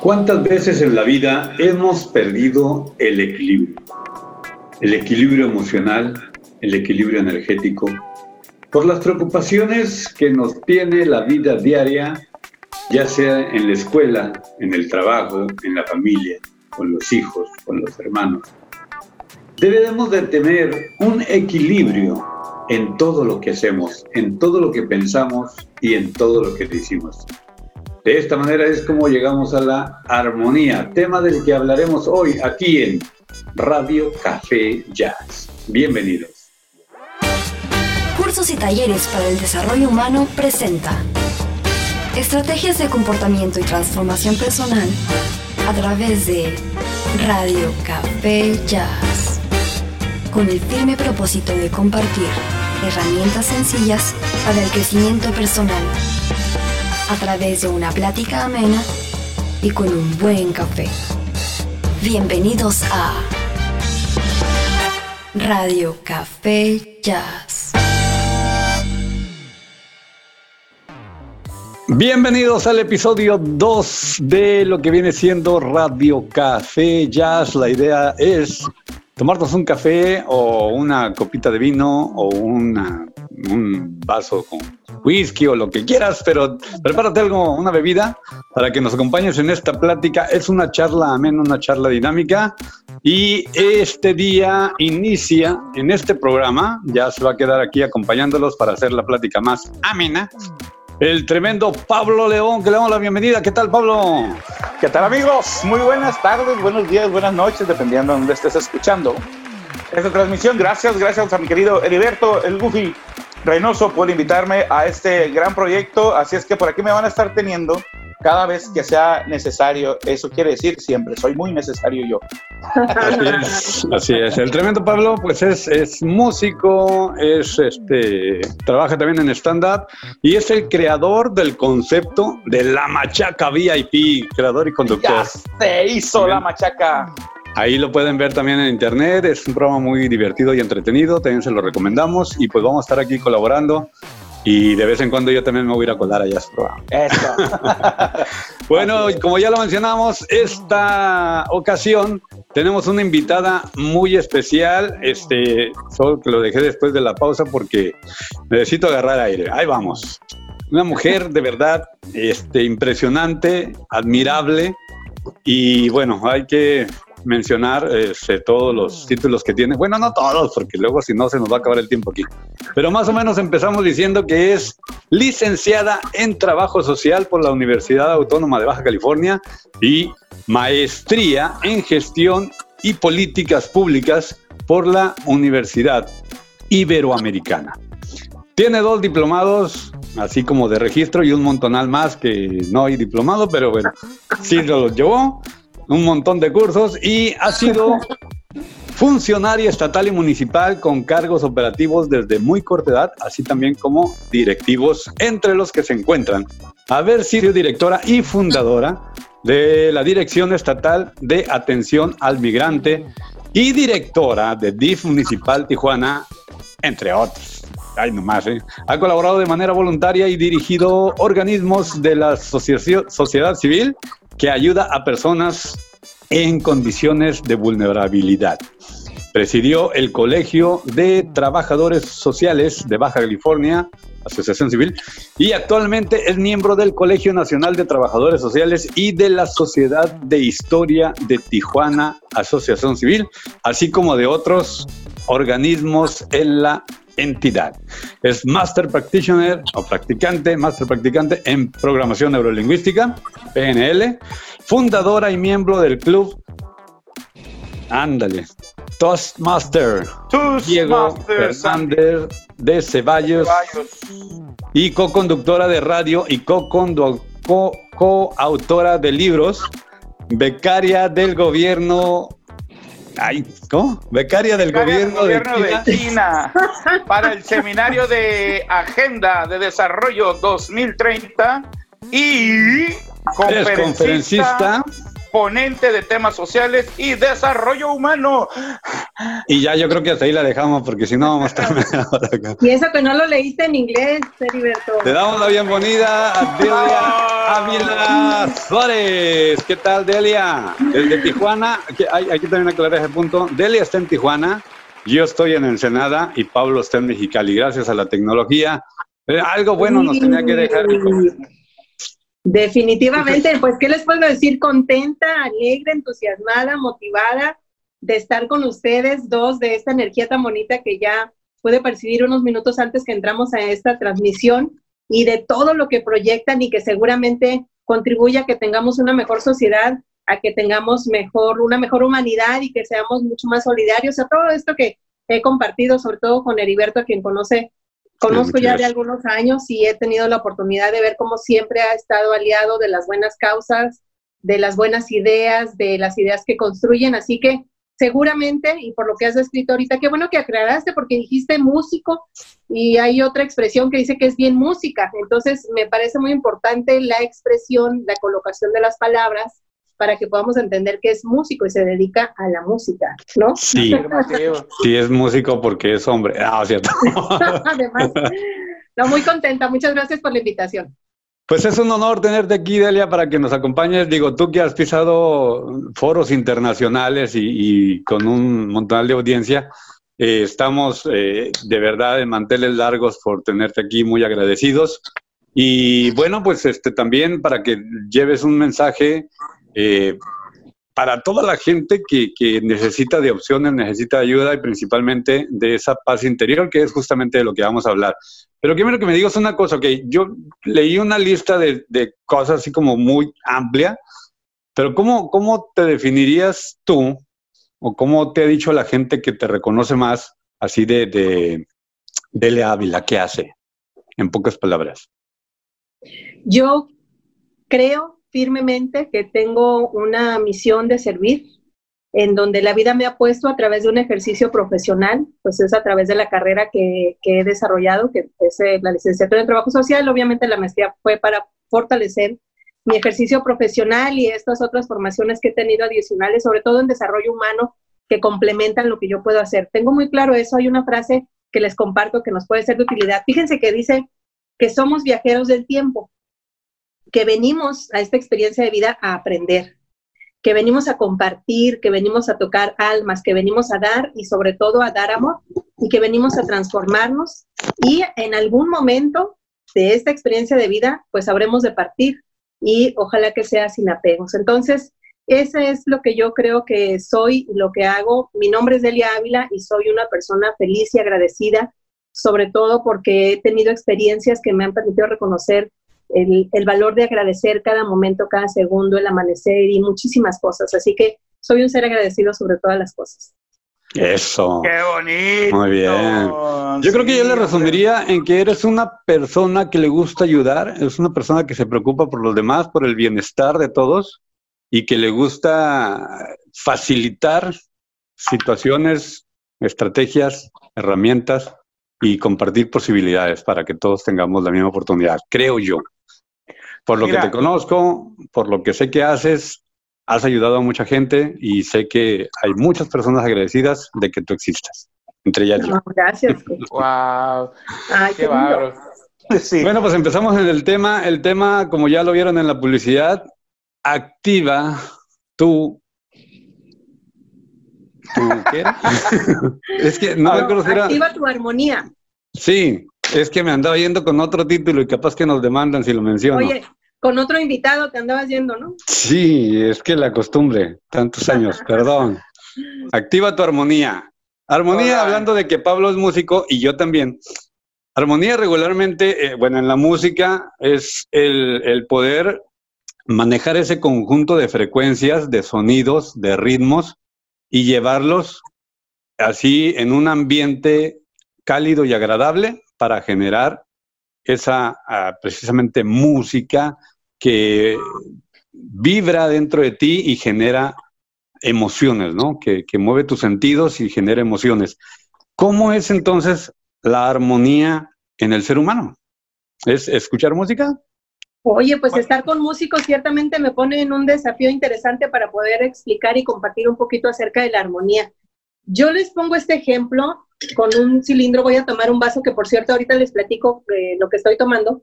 ¿Cuántas veces en la vida hemos perdido el equilibrio? El equilibrio emocional, el equilibrio energético, por las preocupaciones que nos tiene la vida diaria, ya sea en la escuela, en el trabajo, en la familia, con los hijos, con los hermanos. Debemos de tener un equilibrio en todo lo que hacemos, en todo lo que pensamos y en todo lo que decimos. De esta manera es como llegamos a la armonía, tema del que hablaremos hoy aquí en Radio Café Jazz. Bienvenidos. Cursos y talleres para el desarrollo humano presenta Estrategias de comportamiento y transformación personal a través de Radio Café Jazz, con el firme propósito de compartir herramientas sencillas para el crecimiento personal a través de una plática amena y con un buen café. Bienvenidos a Radio Café Jazz. Bienvenidos al episodio 2 de lo que viene siendo Radio Café Jazz. La idea es tomarnos un café o una copita de vino o un vaso con whisky o lo que quieras, pero prepárate algo, una bebida para que nos acompañes en esta plática. Es una charla amena, una charla dinámica y este día inicia en este programa, ya se va a quedar aquí acompañándolos para hacer la plática más amena el tremendo Pablo León, que le damos la bienvenida. ¿Qué tal, Pablo? ¿Qué tal, amigos? Muy buenas tardes, buenos días, buenas noches, dependiendo de donde estés escuchando esta transmisión. Gracias, gracias a mi querido Heriberto, el Goofy Reynoso, por invitarme a este gran proyecto. Así es que por aquí me van a estar teniendo cada vez que sea necesario. Eso quiere decir siempre, soy muy necesario yo. Así es, El tremendo Pablo, pues es, es músico, es este, trabaja también en stand-up y es el creador del concepto de la machaca VIP, creador y conductor. Ya se hizo la machaca. Ahí lo pueden ver también en internet, es un programa muy divertido y entretenido, también se lo recomendamos y pues vamos a estar aquí colaborando y de vez en cuando yo también me voy a ir a colar allá a su programa. Eso. bueno, como ya lo mencionamos, esta ocasión tenemos una invitada muy especial. Este, solo que lo dejé después de la pausa porque necesito agarrar aire. Ahí vamos. Una mujer de verdad este, impresionante, admirable. Y bueno, hay que mencionar este, todos los títulos que tiene. Bueno, no todos, porque luego si no se nos va a acabar el tiempo aquí. Pero más o menos empezamos diciendo que es licenciada en Trabajo Social por la Universidad Autónoma de Baja California y maestría en Gestión y Políticas Públicas por la Universidad Iberoamericana. Tiene dos diplomados, así como de registro, y un montonal más que no hay diplomado, pero bueno, sí lo llevó un montón de cursos y ha sido funcionaria estatal y municipal con cargos operativos desde muy corta edad, así también como directivos, entre los que se encuentran haber sido directora y fundadora de la Dirección Estatal de Atención al Migrante y directora de DIF Municipal Tijuana, entre otros. Ay, nomás, ¿eh? Ha colaborado de manera voluntaria y dirigido organismos de la sociedad civil que ayuda a personas en condiciones de vulnerabilidad. Presidió el Colegio de Trabajadores Sociales de Baja California, Asociación Civil, y actualmente es miembro del Colegio Nacional de Trabajadores Sociales y de la Sociedad de Historia de Tijuana, Asociación Civil, así como de otros organismos en la entidad. Es Master Practitioner o practicante, Master Practicante en Programación Neurolingüística, PNL, fundadora y miembro del club. Ándale. Toastmaster. Diego Fernández de Ceballos. Y co-conductora de radio y co-coautora de libros. Becaria del gobierno Ay, ¿cómo? Becaria del gobierno, de, China. para el seminario de Agenda de Desarrollo 2030 y conferencista, ponente de temas sociales y desarrollo humano. Y ya yo creo que hasta ahí la dejamos porque si no vamos a estar acá. Y eso que no lo leíste en inglés, Heriberto. Le damos la bienvenida a Delia Ávila Suárez. ¿Qué tal, Delia? Desde Tijuana, aquí, aquí también aclarar ese punto. Delia está en Tijuana, yo estoy en Ensenada y Pablo está en Mexicali. Gracias a la tecnología. Eh, algo bueno nos tenía que dejar. Definitivamente, pues, ¿qué les puedo decir? Contenta, alegre, entusiasmada, motivada de estar con ustedes, dos, de esta energía tan bonita que ya pude percibir unos minutos antes que entramos a esta transmisión y de todo lo que proyectan y que seguramente contribuye a que tengamos una mejor sociedad, a que tengamos mejor, una mejor humanidad y que seamos mucho más solidarios. A todo esto que he compartido, sobre todo con Heriberto, a quien conoce Conozco ya de algunos años y he tenido la oportunidad de ver cómo siempre ha estado aliado de las buenas causas, de las buenas ideas, de las ideas que construyen. Así que seguramente, y por lo que has escrito ahorita, qué bueno que aclaraste porque dijiste músico y hay otra expresión que dice que es bien música. Entonces, me parece muy importante la expresión, la colocación de las palabras para que podamos entender que es músico y se dedica a la música, ¿no? Sí, sí es músico porque es hombre. Ah, cierto. Además, no, muy contenta. Muchas gracias por la invitación. Pues es un honor tenerte aquí, Delia, para que nos acompañes. Digo, tú que has pisado foros internacionales y, con un montón de audiencia, eh, estamos eh, de verdad en manteles largos por tenerte aquí, muy agradecidos. Y bueno, pues este también para que lleves un mensaje eh, para toda la gente que, necesita de opciones, necesita ayuda y principalmente de esa paz interior, que es justamente de lo que vamos a hablar. Pero quiero que me digas una cosa, que yo leí una lista de, cosas así como muy amplia, pero ¿cómo, ¿cómo te definirías tú o cómo te ha dicho la gente que te reconoce más así de, de, de Ávila? ¿Qué hace? En pocas palabras. Yo creo firmemente que tengo una misión de servir, en donde la vida me ha puesto a través de un ejercicio profesional, pues es a través de la carrera que, he desarrollado, que es eh, la licenciatura en Trabajo Social. Obviamente la maestría fue para fortalecer mi ejercicio profesional y estas otras formaciones que he tenido adicionales, sobre todo en desarrollo humano, que complementan lo que yo puedo hacer. Tengo muy claro eso. Hay una frase que les comparto que nos puede ser de utilidad. Fíjense que dice que somos viajeros del tiempo que venimos a esta experiencia de vida a aprender, que venimos a compartir, que venimos a tocar almas, que venimos a dar y sobre todo a dar amor y que venimos a transformarnos y en algún momento de esta experiencia de vida pues habremos de partir y ojalá que sea sin apegos. Entonces, ese es lo que yo creo que soy, lo que hago. Mi nombre es Delia Ávila y soy una persona feliz y agradecida, sobre todo porque he tenido experiencias que me han permitido reconocer el, valor de agradecer cada momento, cada segundo, el amanecer y muchísimas cosas. Así que soy un ser agradecido sobre todas las cosas. Eso. Qué bonito. Muy bien. Yo creo que yo le resumiría en que eres una persona que le gusta ayudar, es una persona que se preocupa por los demás, por el bienestar de todos y que le gusta facilitar situaciones, estrategias, herramientas y compartir posibilidades para que todos tengamos la misma oportunidad, creo yo. Por lo que te conozco, por lo que sé que haces, has ayudado a mucha gente y sé que hay muchas personas agradecidas de que tú existas. Entre ellas yo. Gracias. wow. Ay, qué, Bueno, pues empezamos en el tema. El tema, como ya lo vieron en la publicidad, activa tu ¿Qué era? es que no, me Activa tu armonía. Sí, es que me andaba yendo con otro título y capaz que nos demandan si lo menciono. Oye, con otro invitado te andabas yendo, ¿no? Sí, es que la costumbre, tantos años, perdón. Activa tu armonía. Armonía, hablando de que Pablo es músico y yo también. Armonía regularmente, eh, bueno, en la música es el, el poder manejar ese conjunto de frecuencias, de sonidos, de ritmos y llevarlos así en un ambiente cálido y agradable para generar esa ah, precisamente música que vibra dentro de ti y genera emociones, ¿no? Que, que mueve tus sentidos y genera emociones. ¿Cómo es entonces la armonía en el ser humano? ¿Es escuchar música? Oye, pues estar con músicos ciertamente me pone en un desafío interesante para poder explicar y compartir un poquito acerca de la armonía. Yo les pongo este ejemplo con un cilindro. Voy a tomar un vaso que, por cierto, ahorita les platico eh, lo que estoy tomando.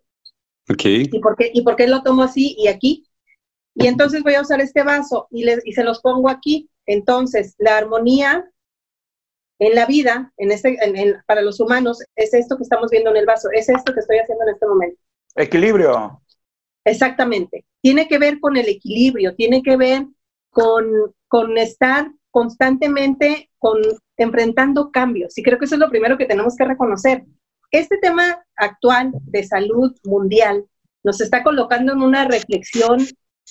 Ok. ¿Y por, qué, ¿Y por qué lo tomo así y aquí? Y entonces voy a usar este vaso y, les, y se los pongo aquí. Entonces, la armonía en la vida, en este, para los humanos, es esto que estamos viendo en el vaso, es esto que estoy haciendo en este momento. Equilibrio. Exactamente. Tiene que ver con el equilibrio, tiene que ver con, con estar constantemente con, enfrentando cambios. Y creo que eso es lo primero que tenemos que reconocer. Este tema actual de salud mundial nos está colocando en una reflexión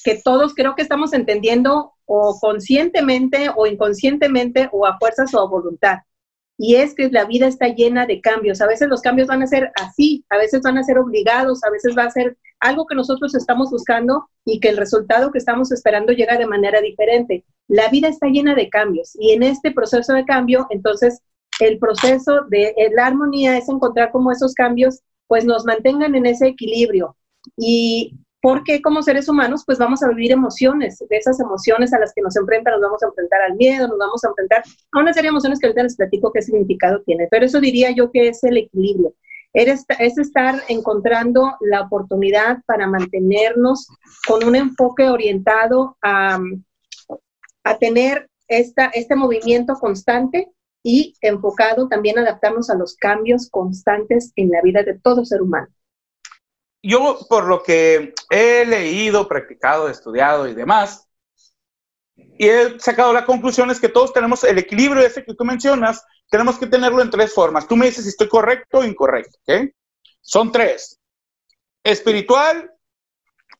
que todos creo que estamos entendiendo o conscientemente o inconscientemente o a fuerzas o a voluntad. Y es que la vida está llena de cambios. A veces los cambios van a ser así, a veces van a ser obligados, a veces va a ser algo que nosotros estamos buscando y que el resultado que estamos esperando llega de manera diferente. La vida está llena de cambios y en este proceso de cambio, entonces, el proceso de la armonía es encontrar cómo esos cambios pues nos mantengan en ese equilibrio. Y porque como seres humanos pues vamos a vivir emociones, de esas emociones a las que nos enfrentan, nos vamos a enfrentar al miedo, nos vamos a enfrentar a una serie de emociones que ahorita les platico qué significado tiene, pero eso diría yo que es el equilibrio, es estar encontrando la oportunidad para mantenernos con un enfoque orientado a, a tener esta, este movimiento constante y enfocado también a adaptarnos a los cambios constantes en la vida de todo ser humano. Yo por lo que he leído, practicado, estudiado y demás, y he sacado la conclusión es que todos tenemos el equilibrio ese que tú mencionas, tenemos que tenerlo en tres formas. Tú me dices si estoy correcto o incorrecto, ¿ok? Son tres. Espiritual,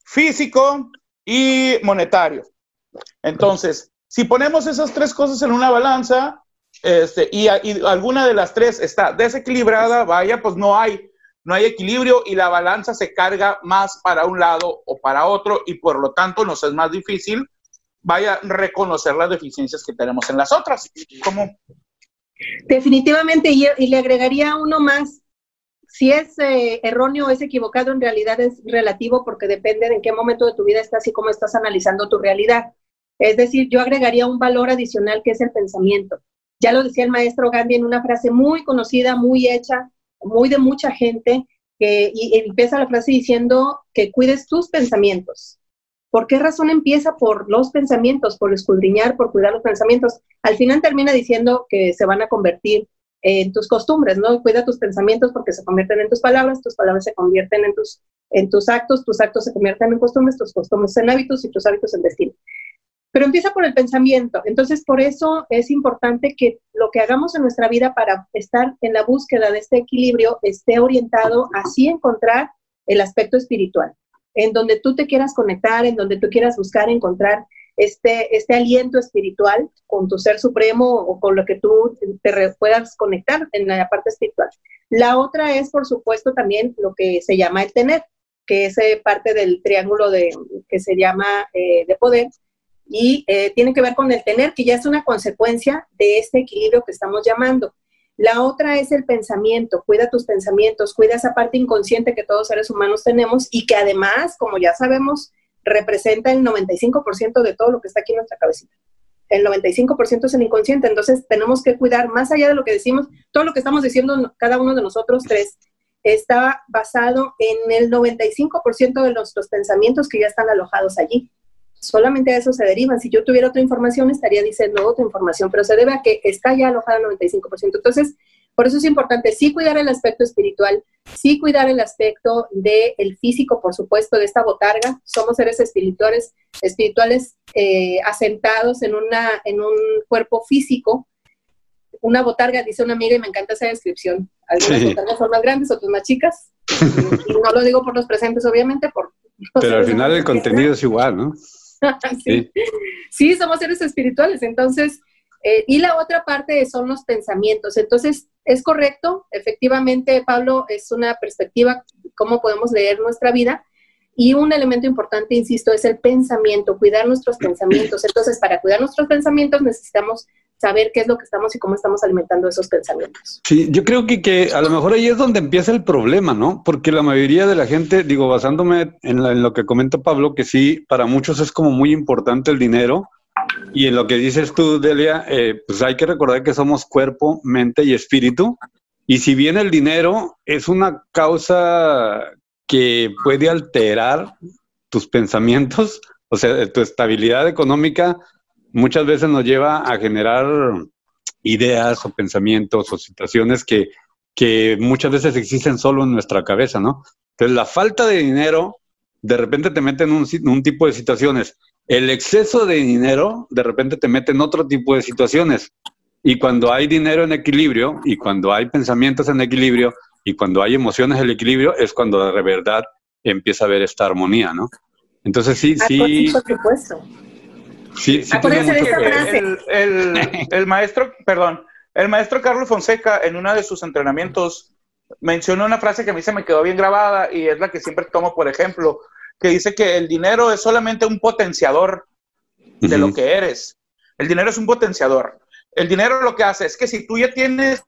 físico y monetario. Entonces, si ponemos esas tres cosas en una balanza, este, y, y alguna de las tres está desequilibrada, vaya, pues no hay no hay equilibrio y la balanza se carga más para un lado o para otro y por lo tanto nos es más difícil vaya reconocer las deficiencias que tenemos en las otras. ¿Cómo? Definitivamente, y, le agregaría uno más. Si es eh, erróneo o es equivocado, en realidad es relativo porque depende de en qué momento de tu vida estás y cómo estás analizando tu realidad. Es decir, yo agregaría un valor adicional que es el pensamiento. Ya lo decía el maestro Gandhi en una frase muy conocida, muy hecha, muy de mucha gente, que, y, empieza la frase diciendo que cuides tus pensamientos. ¿Por qué razón empieza por los pensamientos, por escudriñar, por cuidar los pensamientos? Al final termina diciendo que se van a convertir en tus costumbres, ¿no? Cuida tus pensamientos porque se convierten en tus palabras, tus palabras se convierten en tus, en tus actos, tus actos se convierten en costumbres, tus costumbres en hábitos y tus hábitos en destino. Pero empieza por el pensamiento. Entonces, por eso es importante que lo que hagamos en nuestra vida para estar en la búsqueda de este equilibrio esté orientado así encontrar el aspecto espiritual, en donde tú te quieras conectar, en donde tú quieras buscar encontrar este, este aliento espiritual con tu ser supremo o con lo que tú te puedas conectar en la parte espiritual. La otra es, por supuesto, también lo que se llama el tener, que es eh, parte del triángulo de, que se llama eh, de poder, y eh, tiene que ver con el tener, que ya es una consecuencia de este equilibrio que estamos llamando. La otra es el pensamiento, cuida tus pensamientos, cuida esa parte inconsciente que todos seres humanos tenemos y que además, como ya sabemos, representa el 95% de todo lo que está aquí en nuestra cabecita. El 95% es el inconsciente, entonces tenemos que cuidar más allá de lo que decimos, todo lo que estamos diciendo cada uno de nosotros tres está basado en el 95% de nuestros pensamientos que ya están alojados allí solamente a eso se derivan. Si yo tuviera otra información, estaría diciendo otra información, pero se debe a que está ya alojada el 95%. Entonces, por eso es importante sí cuidar el aspecto espiritual, sí cuidar el aspecto del físico, por supuesto, de esta botarga. Somos seres espirituales, espirituales eh, asentados en, una, en un cuerpo físico. Una botarga, dice una amiga, y me encanta esa descripción. Algunas botargas son más grandes, otras más chicas. y no lo digo por los presentes, obviamente, por... Pero al final el contenido es igual, ¿no? sí. somos seres espirituales. Entonces, eh, y la otra parte son los pensamientos. Entonces, es correcto, efectivamente, Pablo, es una perspectiva, cómo podemos leer nuestra vida. Y un elemento importante, insisto, es el pensamiento, cuidar nuestros pensamientos. Entonces, para cuidar nuestros pensamientos necesitamos saber qué es lo que estamos y cómo estamos alimentando esos pensamientos. Sí, yo creo que, que a lo mejor ahí es donde empieza el problema, ¿no? Porque la mayoría de la gente, digo, basándome en, lo que comenta Pablo, que sí, para muchos es como muy importante el dinero, Y en lo que dices tú, Delia, eh, pues hay que recordar que somos cuerpo, mente y espíritu. Y si bien el dinero es una causa que puede alterar tus pensamientos, o sea, tu estabilidad económica muchas veces nos lleva a generar ideas o pensamientos o situaciones que, que muchas veces existen solo en nuestra cabeza, ¿no? Entonces, la falta de dinero de repente te mete en un, un tipo de situaciones. El exceso de dinero de repente te mete en otro tipo de situaciones. Y cuando hay dinero en equilibrio y cuando hay pensamientos en equilibrio y cuando hay emociones en equilibrio es cuando de verdad empieza a haber esta armonía, ¿no? Entonces sí, ah, sí. Por supuesto. Sí, sí el, el, el, maestro, perdón, el maestro Carlos Fonseca en uno de sus entrenamientos mencionó una frase que a mí se me quedó bien grabada y es la que siempre tomo por ejemplo, que dice que el dinero es solamente un potenciador de lo que eres. El dinero es un potenciador. El dinero lo que hace es que si tú ya tienes,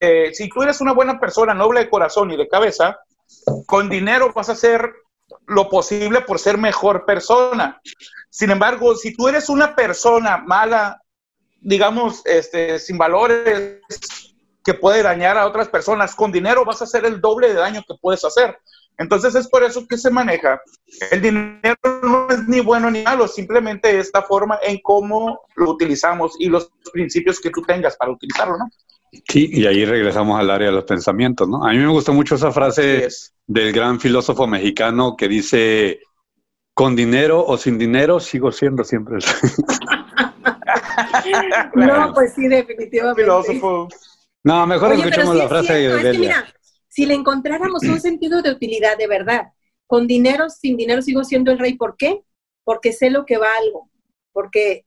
eh, si tú eres una buena persona, noble de corazón y de cabeza, con dinero vas a hacer lo posible por ser mejor persona. Sin embargo, si tú eres una persona mala, digamos, este, sin valores, que puede dañar a otras personas, con dinero vas a hacer el doble de daño que puedes hacer. Entonces es por eso que se maneja. El dinero no es ni bueno ni malo, simplemente es la forma en cómo lo utilizamos y los principios que tú tengas para utilizarlo, ¿no? Sí, y ahí regresamos al área de los pensamientos, ¿no? A mí me gusta mucho esa frase del gran filósofo mexicano que dice, con dinero o sin dinero sigo siendo siempre el... no, pues sí, definitivamente. Filósofo. No, mejor escuchemos la frase de es mira, si le encontráramos un sentido de utilidad de verdad, con dinero, sin dinero sigo siendo el rey. ¿Por qué? Porque sé lo que valgo. Porque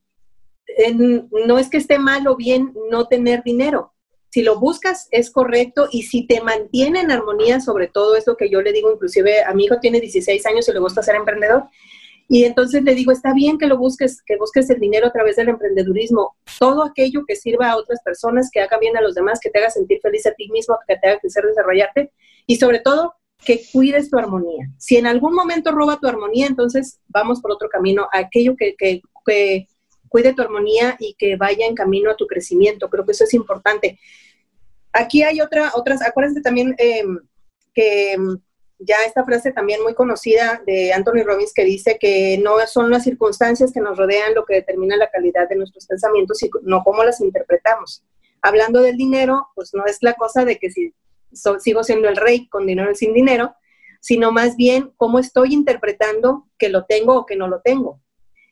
no es que esté mal o bien no tener dinero. Si lo buscas es correcto y si te mantiene en armonía, sobre todo eso que yo le digo, inclusive a mi hijo tiene 16 años y le gusta ser emprendedor, y entonces le digo, está bien que lo busques, que busques el dinero a través del emprendedurismo, todo aquello que sirva a otras personas, que haga bien a los demás, que te haga sentir feliz a ti mismo, que te haga crecer, desarrollarte y sobre todo que cuides tu armonía. Si en algún momento roba tu armonía, entonces vamos por otro camino, aquello que, que, cuide tu armonía y que vaya en camino a tu crecimiento. Creo que eso es importante. Aquí hay otra, otras, acuérdense también em, que em, ya esta frase también muy conocida de Anthony Robbins que dice que no son las circunstancias que nos rodean lo que determina la calidad de nuestros pensamientos, sino cómo las interpretamos. Hablando del dinero, pues no es la cosa de que si sigo siendo el rey con dinero o sin dinero, sino más bien cómo estoy interpretando que lo tengo o que no lo tengo.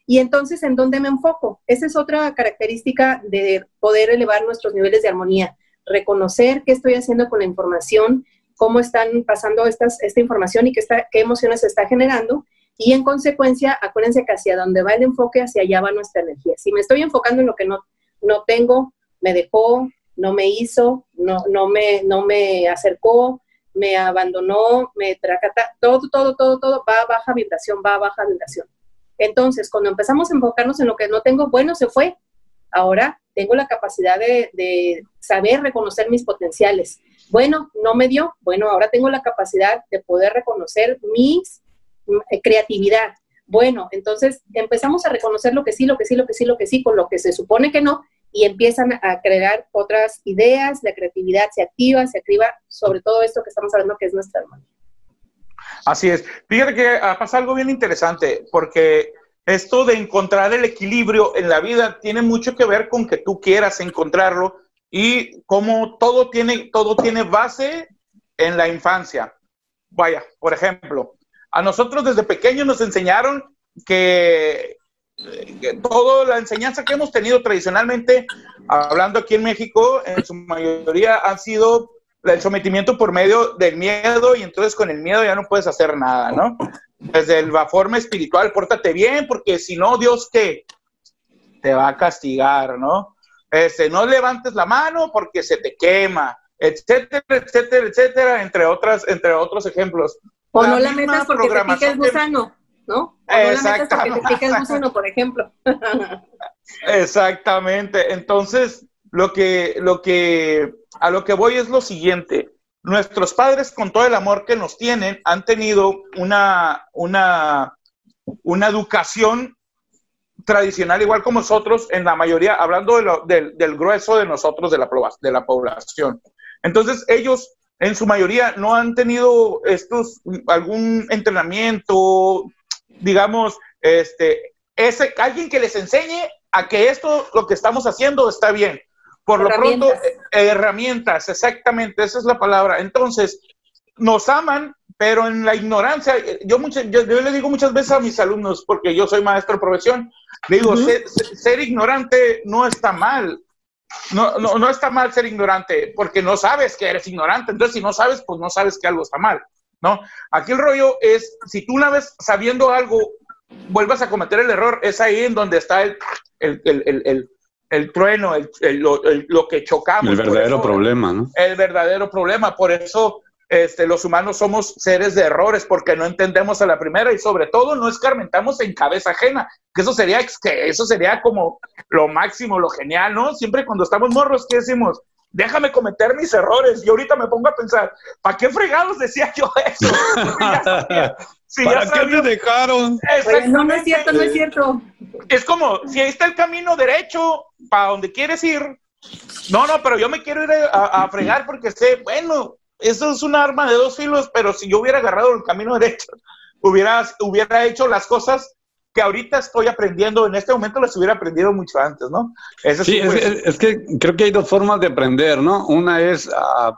Y entonces, ¿en dónde me enfoco? Esa es otra característica de poder elevar nuestros niveles de armonía, reconocer qué estoy haciendo con la información, cómo están pasando estas, esta información y qué, está, qué emociones se está generando. Y en consecuencia, acuérdense que hacia donde va el enfoque, hacia allá va nuestra energía. Si me estoy enfocando en lo que no, no tengo, me dejó, no me hizo, no, no, me, no me acercó, me abandonó, me tracata, todo, todo, todo, todo va a baja vibración, va a baja vibración. Entonces, cuando empezamos a enfocarnos en lo que no tengo, bueno, se fue. Ahora tengo la capacidad de, saber reconocer mis potenciales, bueno, no me dio, bueno, ahora tengo la capacidad de poder reconocer mi eh, creatividad. Bueno, entonces empezamos a reconocer lo que sí, lo que sí, lo que sí, lo que sí, con lo que se supone que no, y empiezan a crear otras ideas, la creatividad se activa, se activa sobre todo esto que estamos hablando que es nuestra armonía. Así es. Fíjate que pasa algo bien interesante, porque esto de encontrar el equilibrio en la vida tiene mucho que ver con que tú quieras encontrarlo y como todo tiene, todo tiene base en la infancia. Vaya, por ejemplo, a nosotros desde pequeños nos enseñaron que, que toda la enseñanza que hemos tenido tradicionalmente, hablando aquí en México, en su mayoría ha sido el sometimiento por medio del miedo y entonces con el miedo ya no puedes hacer nada, ¿no? Desde la forma espiritual, pórtate bien porque si no, Dios qué? Te va a castigar, ¿no? este, no levantes la mano porque se te quema, etcétera, etcétera, etcétera, entre otras, entre otros ejemplos. O no la metas porque te pica el gusano, ¿no? O no la metas porque te pica el gusano, por ejemplo. Exactamente. Entonces, lo que, lo que, a lo que voy es lo siguiente. Nuestros padres, con todo el amor que nos tienen, han tenido una, una, una educación tradicional, igual como nosotros, en la mayoría, hablando del, grueso de nosotros, de la, de la población. Entonces, ellos en su mayoría no han tenido estos, algún entrenamiento, digamos, este, ese, alguien que les enseñe a que esto, lo que estamos haciendo está bien. Por lo pronto, eh, herramientas, exactamente, esa es la palabra. Entonces, nos aman, pero en la ignorancia, yo, yo, le digo muchas veces a mis alumnos, porque yo soy maestro de profesión, le digo, ser, ignorante no está mal. No, no, no está mal ser ignorante, porque no sabes que eres ignorante. Entonces, si no sabes, pues no sabes que algo está mal. ¿no? Aquí el rollo es, si tú una vez sabiendo algo, vuelvas a cometer el error, es ahí en donde está el, el, el, el trueno, lo, que chocamos. El verdadero problema, ¿no? El verdadero problema. Por eso este, los humanos somos seres de errores, porque no entendemos a la primera y sobre todo no escarmentamos en cabeza ajena, que eso sería, que eso sería como lo máximo, lo genial, ¿no? Siempre cuando estamos morros, ¿qué decimos? Déjame cometer mis errores. Y ahorita me pongo a pensar, ¿para qué fregados decía yo eso? ¿Para qué me dejaron? no, no es cierto, no es cierto. Es como, si ahí está el camino derecho, para donde quieres ir. No, no, pero yo me quiero ir a, fregar porque sé, bueno, eso es un arma de dos filos, pero si yo hubiera agarrado el camino derecho, hubiera, hubiera hecho las cosas que ahorita estoy aprendiendo, en este momento las hubiera aprendido mucho antes, ¿no? sí, es, que creo que hay dos formas de aprender, ¿no? Una es a,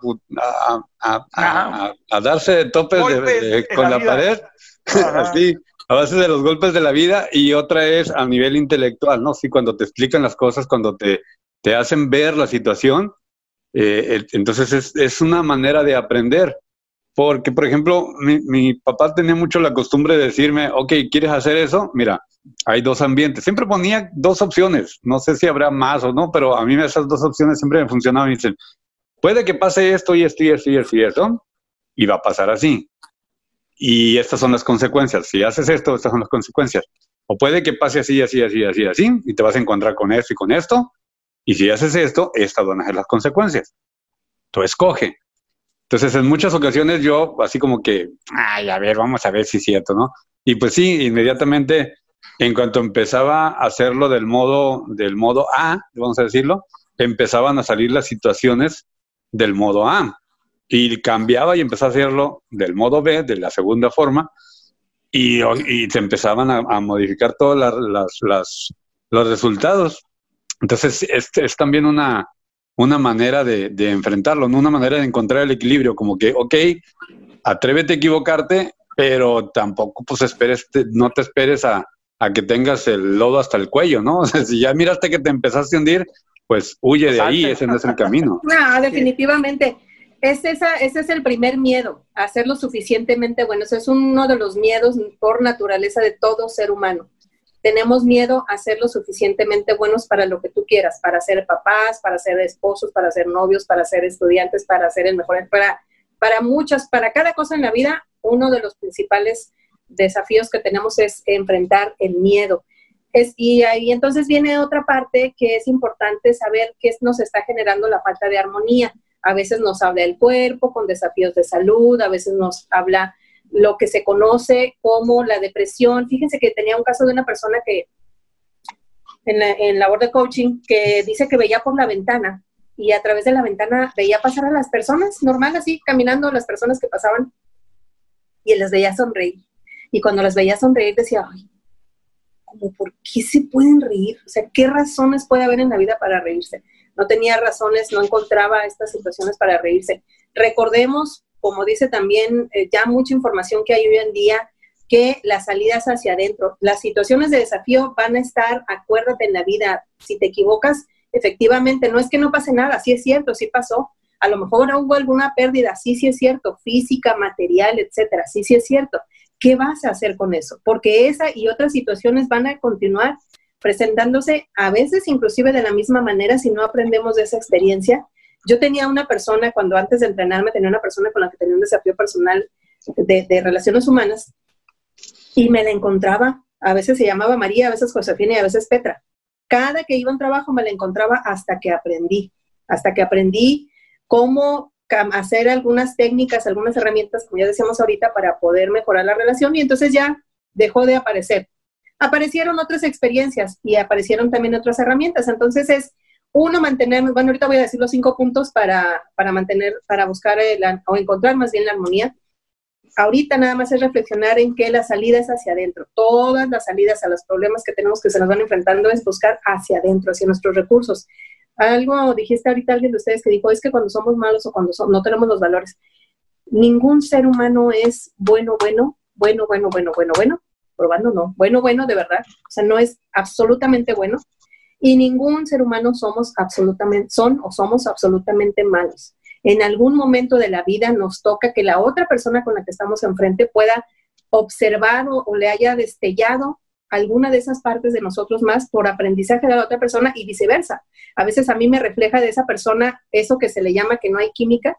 darse de topes con la, pared, así, a base de los golpes de la vida, y otra es a nivel intelectual, ¿no? Sí, cuando te explican las cosas, cuando te, te hacen ver la situación, eh, entonces es, es una manera de aprender. Porque, por ejemplo, mi, papá tenía mucho la costumbre de decirme, ok, ¿quieres hacer eso? Mira, hay dos ambientes. Siempre ponía dos opciones. No sé si habrá más o no, pero a mí esas dos opciones siempre me funcionaban. Dicen, puede que pase esto y esto y esto y esto y esto, y va a pasar así. Y estas son las consecuencias. Si haces esto, estas son las consecuencias. O puede que pase así, así, así, así, así, y te vas a encontrar con esto y con esto. Y si haces esto, estas van a ser las consecuencias. Tú escoge. Entonces, en muchas ocasiones yo, así como que, ay, a ver, vamos a ver si es cierto, ¿no? Y pues sí, inmediatamente, en cuanto empezaba a hacerlo del modo, del modo A, vamos a decirlo, empezaban a salir las situaciones del modo A. Y cambiaba y empezaba a hacerlo del modo B, de la segunda forma, y, se empezaban a, modificar todos las, los resultados. Entonces, es también una, una manera de, enfrentarlo, ¿no? una manera de encontrar el equilibrio, como que, ok, atrévete a equivocarte, pero tampoco pues esperes, no te esperes a, que tengas el lodo hasta el cuello, ¿no? O sea, si ya miraste que te empezaste a hundir, pues huye de ahí, ese no es el camino. No, definitivamente. Es esa, ese es el primer miedo, hacerlo suficientemente bueno. Eso es uno de los miedos por naturaleza de todo ser humano tenemos miedo a ser lo suficientemente buenos para lo que tú quieras, para ser papás, para ser esposos, para ser novios, para ser estudiantes, para ser el mejor, para, para muchas, para cada cosa en la vida, uno de los principales desafíos que tenemos es enfrentar el miedo. Es, y ahí entonces viene otra parte que es importante saber qué nos está generando la falta de armonía. A veces nos habla el cuerpo con desafíos de salud, a veces nos habla lo que se conoce como la depresión. Fíjense que tenía un caso de una persona que en, la, en labor de coaching que dice que veía por la ventana y a través de la ventana veía pasar a las personas, normal así, caminando las personas que pasaban y las veía sonreír. Y cuando las veía sonreír decía, ay, por qué se pueden reír? O sea, ¿qué razones puede haber en la vida para reírse? No tenía razones, no encontraba estas situaciones para reírse. Recordemos como dice también eh, ya mucha información que hay hoy en día, que las salidas hacia adentro, las situaciones de desafío van a estar, acuérdate en la vida, si te equivocas, efectivamente, no es que no pase nada, sí es cierto, sí pasó, a lo mejor hubo alguna pérdida, sí, sí es cierto, física, material, etcétera, sí, sí es cierto. ¿Qué vas a hacer con eso? Porque esa y otras situaciones van a continuar presentándose a veces inclusive de la misma manera si no aprendemos de esa experiencia yo tenía una persona, cuando antes de entrenarme, tenía una persona con la que tenía un desafío personal de, relaciones humanas y me la encontraba. A veces se llamaba María, a veces Josefina y a veces Petra. Cada que iba a un trabajo me la encontraba hasta que aprendí, hasta que aprendí cómo hacer algunas técnicas, algunas herramientas, como ya decíamos ahorita, para poder mejorar la relación y entonces ya dejó de aparecer. aparecieron otras experiencias y aparecieron también otras herramientas. Entonces es uno, mantener, bueno, ahorita voy a decir los cinco puntos para, para mantener, para buscar o encontrar más bien la armonía. Ahorita nada más es reflexionar en que la salida es hacia adentro. Todas las salidas a los problemas que tenemos que se nos van enfrentando es buscar hacia adentro, hacia nuestros recursos. Algo dijiste ahorita alguien de ustedes que dijo, es que cuando somos malos o cuando no tenemos los valores, ningún ser humano es bueno, bueno, bueno, bueno, bueno, bueno, bueno, probando no, bueno, bueno, de verdad, o sea, no es absolutamente bueno y ningún ser humano somos absolutamente, son o somos absolutamente malos. En algún momento de la vida nos toca que la otra persona con la que estamos enfrente pueda observar o, o le haya destellado alguna de esas partes de nosotros más por aprendizaje de la otra persona y viceversa. A veces a mí me refleja de esa persona eso que se le llama que no hay química,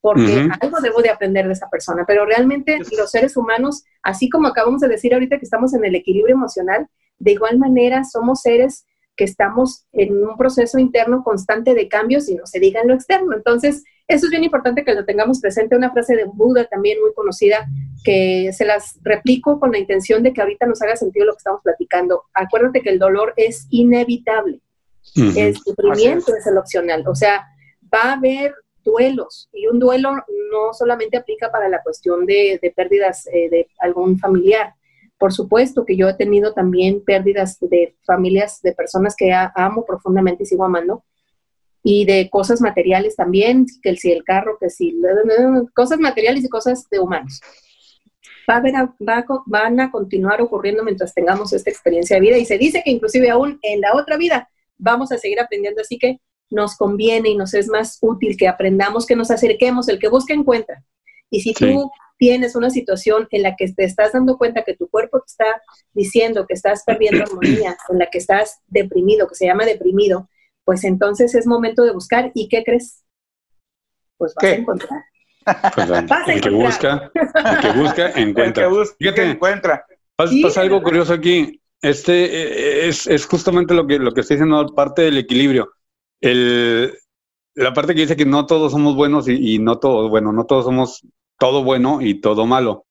porque algo debo de aprender de esa persona, pero realmente los seres humanos, así como acabamos de decir ahorita que estamos en el equilibrio emocional, de igual manera somos seres que estamos en un proceso interno constante de cambios y no se diga en lo externo. Entonces, eso es bien importante que lo tengamos presente. Una frase de Buda también muy conocida, que se las replico con la intención de que ahorita nos haga sentido lo que estamos platicando. Acuérdate que el dolor es inevitable. El sufrimiento es. el opcional. O sea, va a haber duelos y un duelo no solamente aplica para la cuestión de, pérdidas eh, de algún familiar. Por supuesto que yo he tenido también pérdidas de familias, de personas que amo profundamente y sigo amando, y de cosas materiales también, que si el carro, que si cosas materiales y cosas de humanos. Va a va van a continuar ocurriendo mientras tengamos esta experiencia de vida y se dice que inclusive aún en la otra vida vamos a seguir aprendiendo, así que nos conviene y nos es más útil que aprendamos, que nos acerquemos, el que busca encuentra. Y si tú tienes una situación en la que te estás dando cuenta que tu cuerpo te está diciendo que estás perdiendo armonía, en la que estás deprimido, que se llama deprimido, pues entonces es momento de buscar. ¿Y qué crees? Pues vas a encontrar. Pues, el que busca, el que busca, encuentra. El que busca, encuentra. Pasa, algo curioso aquí. Este eh, es, es, justamente lo que, lo que estoy diciendo, parte del equilibrio el, la parte que dice que no todos somos buenos y, no todos, bueno, no todos somos todo bueno y todo malo.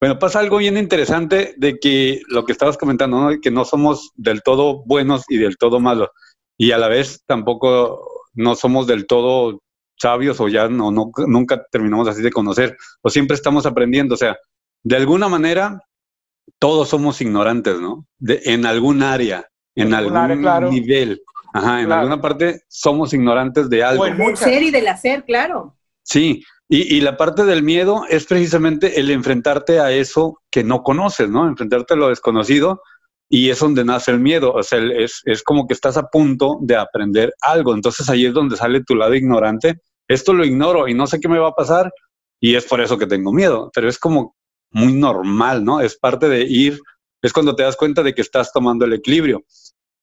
Bueno, pasa algo bien interesante de que lo que estabas comentando, ¿no? que no somos del todo buenos y del todo malos. Y a la vez tampoco no somos del todo sabios o ya no, no, nunca terminamos así de conocer. O siempre estamos aprendiendo. O sea, de alguna manera, todos somos ignorantes, ¿no? De, en algún área, en algún nivel. Ajá, en alguna parte somos ignorantes de algo. Del ser y del hacer, claro. Sí, y, la parte del miedo es precisamente el enfrentarte a eso que no conoces, ¿no? Enfrentarte a lo desconocido y es donde nace el miedo. O sea, es, es como que estás a punto de aprender algo. Entonces ahí es donde sale tu lado ignorante. Esto lo ignoro y no sé qué me va a pasar y es por eso que tengo miedo. Pero es como muy normal, ¿no? Es parte de ir, es cuando te das cuenta de que estás tomando el equilibrio.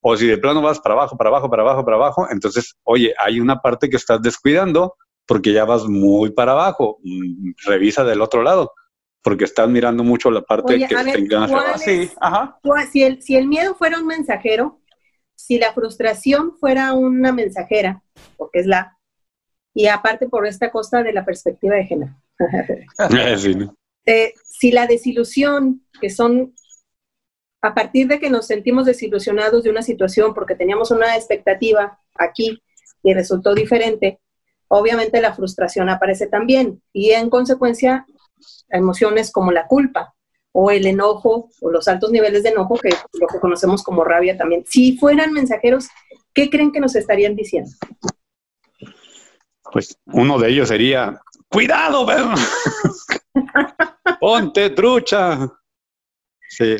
O si de plano vas para abajo, para abajo, para abajo, para abajo, entonces, oye, hay una parte que estás descuidando porque ya vas muy para abajo. Mm, revisa del otro lado, porque estás mirando mucho la parte que tenga sí, ajá. Si, el, si el miedo fuera un mensajero, si la frustración fuera una mensajera, porque es la, y aparte por esta costa de la perspectiva de género. Eh, si la desilusión, que son a partir de que nos sentimos desilusionados de una situación porque teníamos una expectativa aquí y resultó diferente, obviamente la frustración aparece también y en consecuencia emociones como la culpa o el enojo o los altos niveles de enojo que lo que conocemos como rabia también. Si fueran mensajeros, ¿qué creen que nos estarían diciendo? Pues uno de ellos sería, cuidado, ponte trucha. Sí.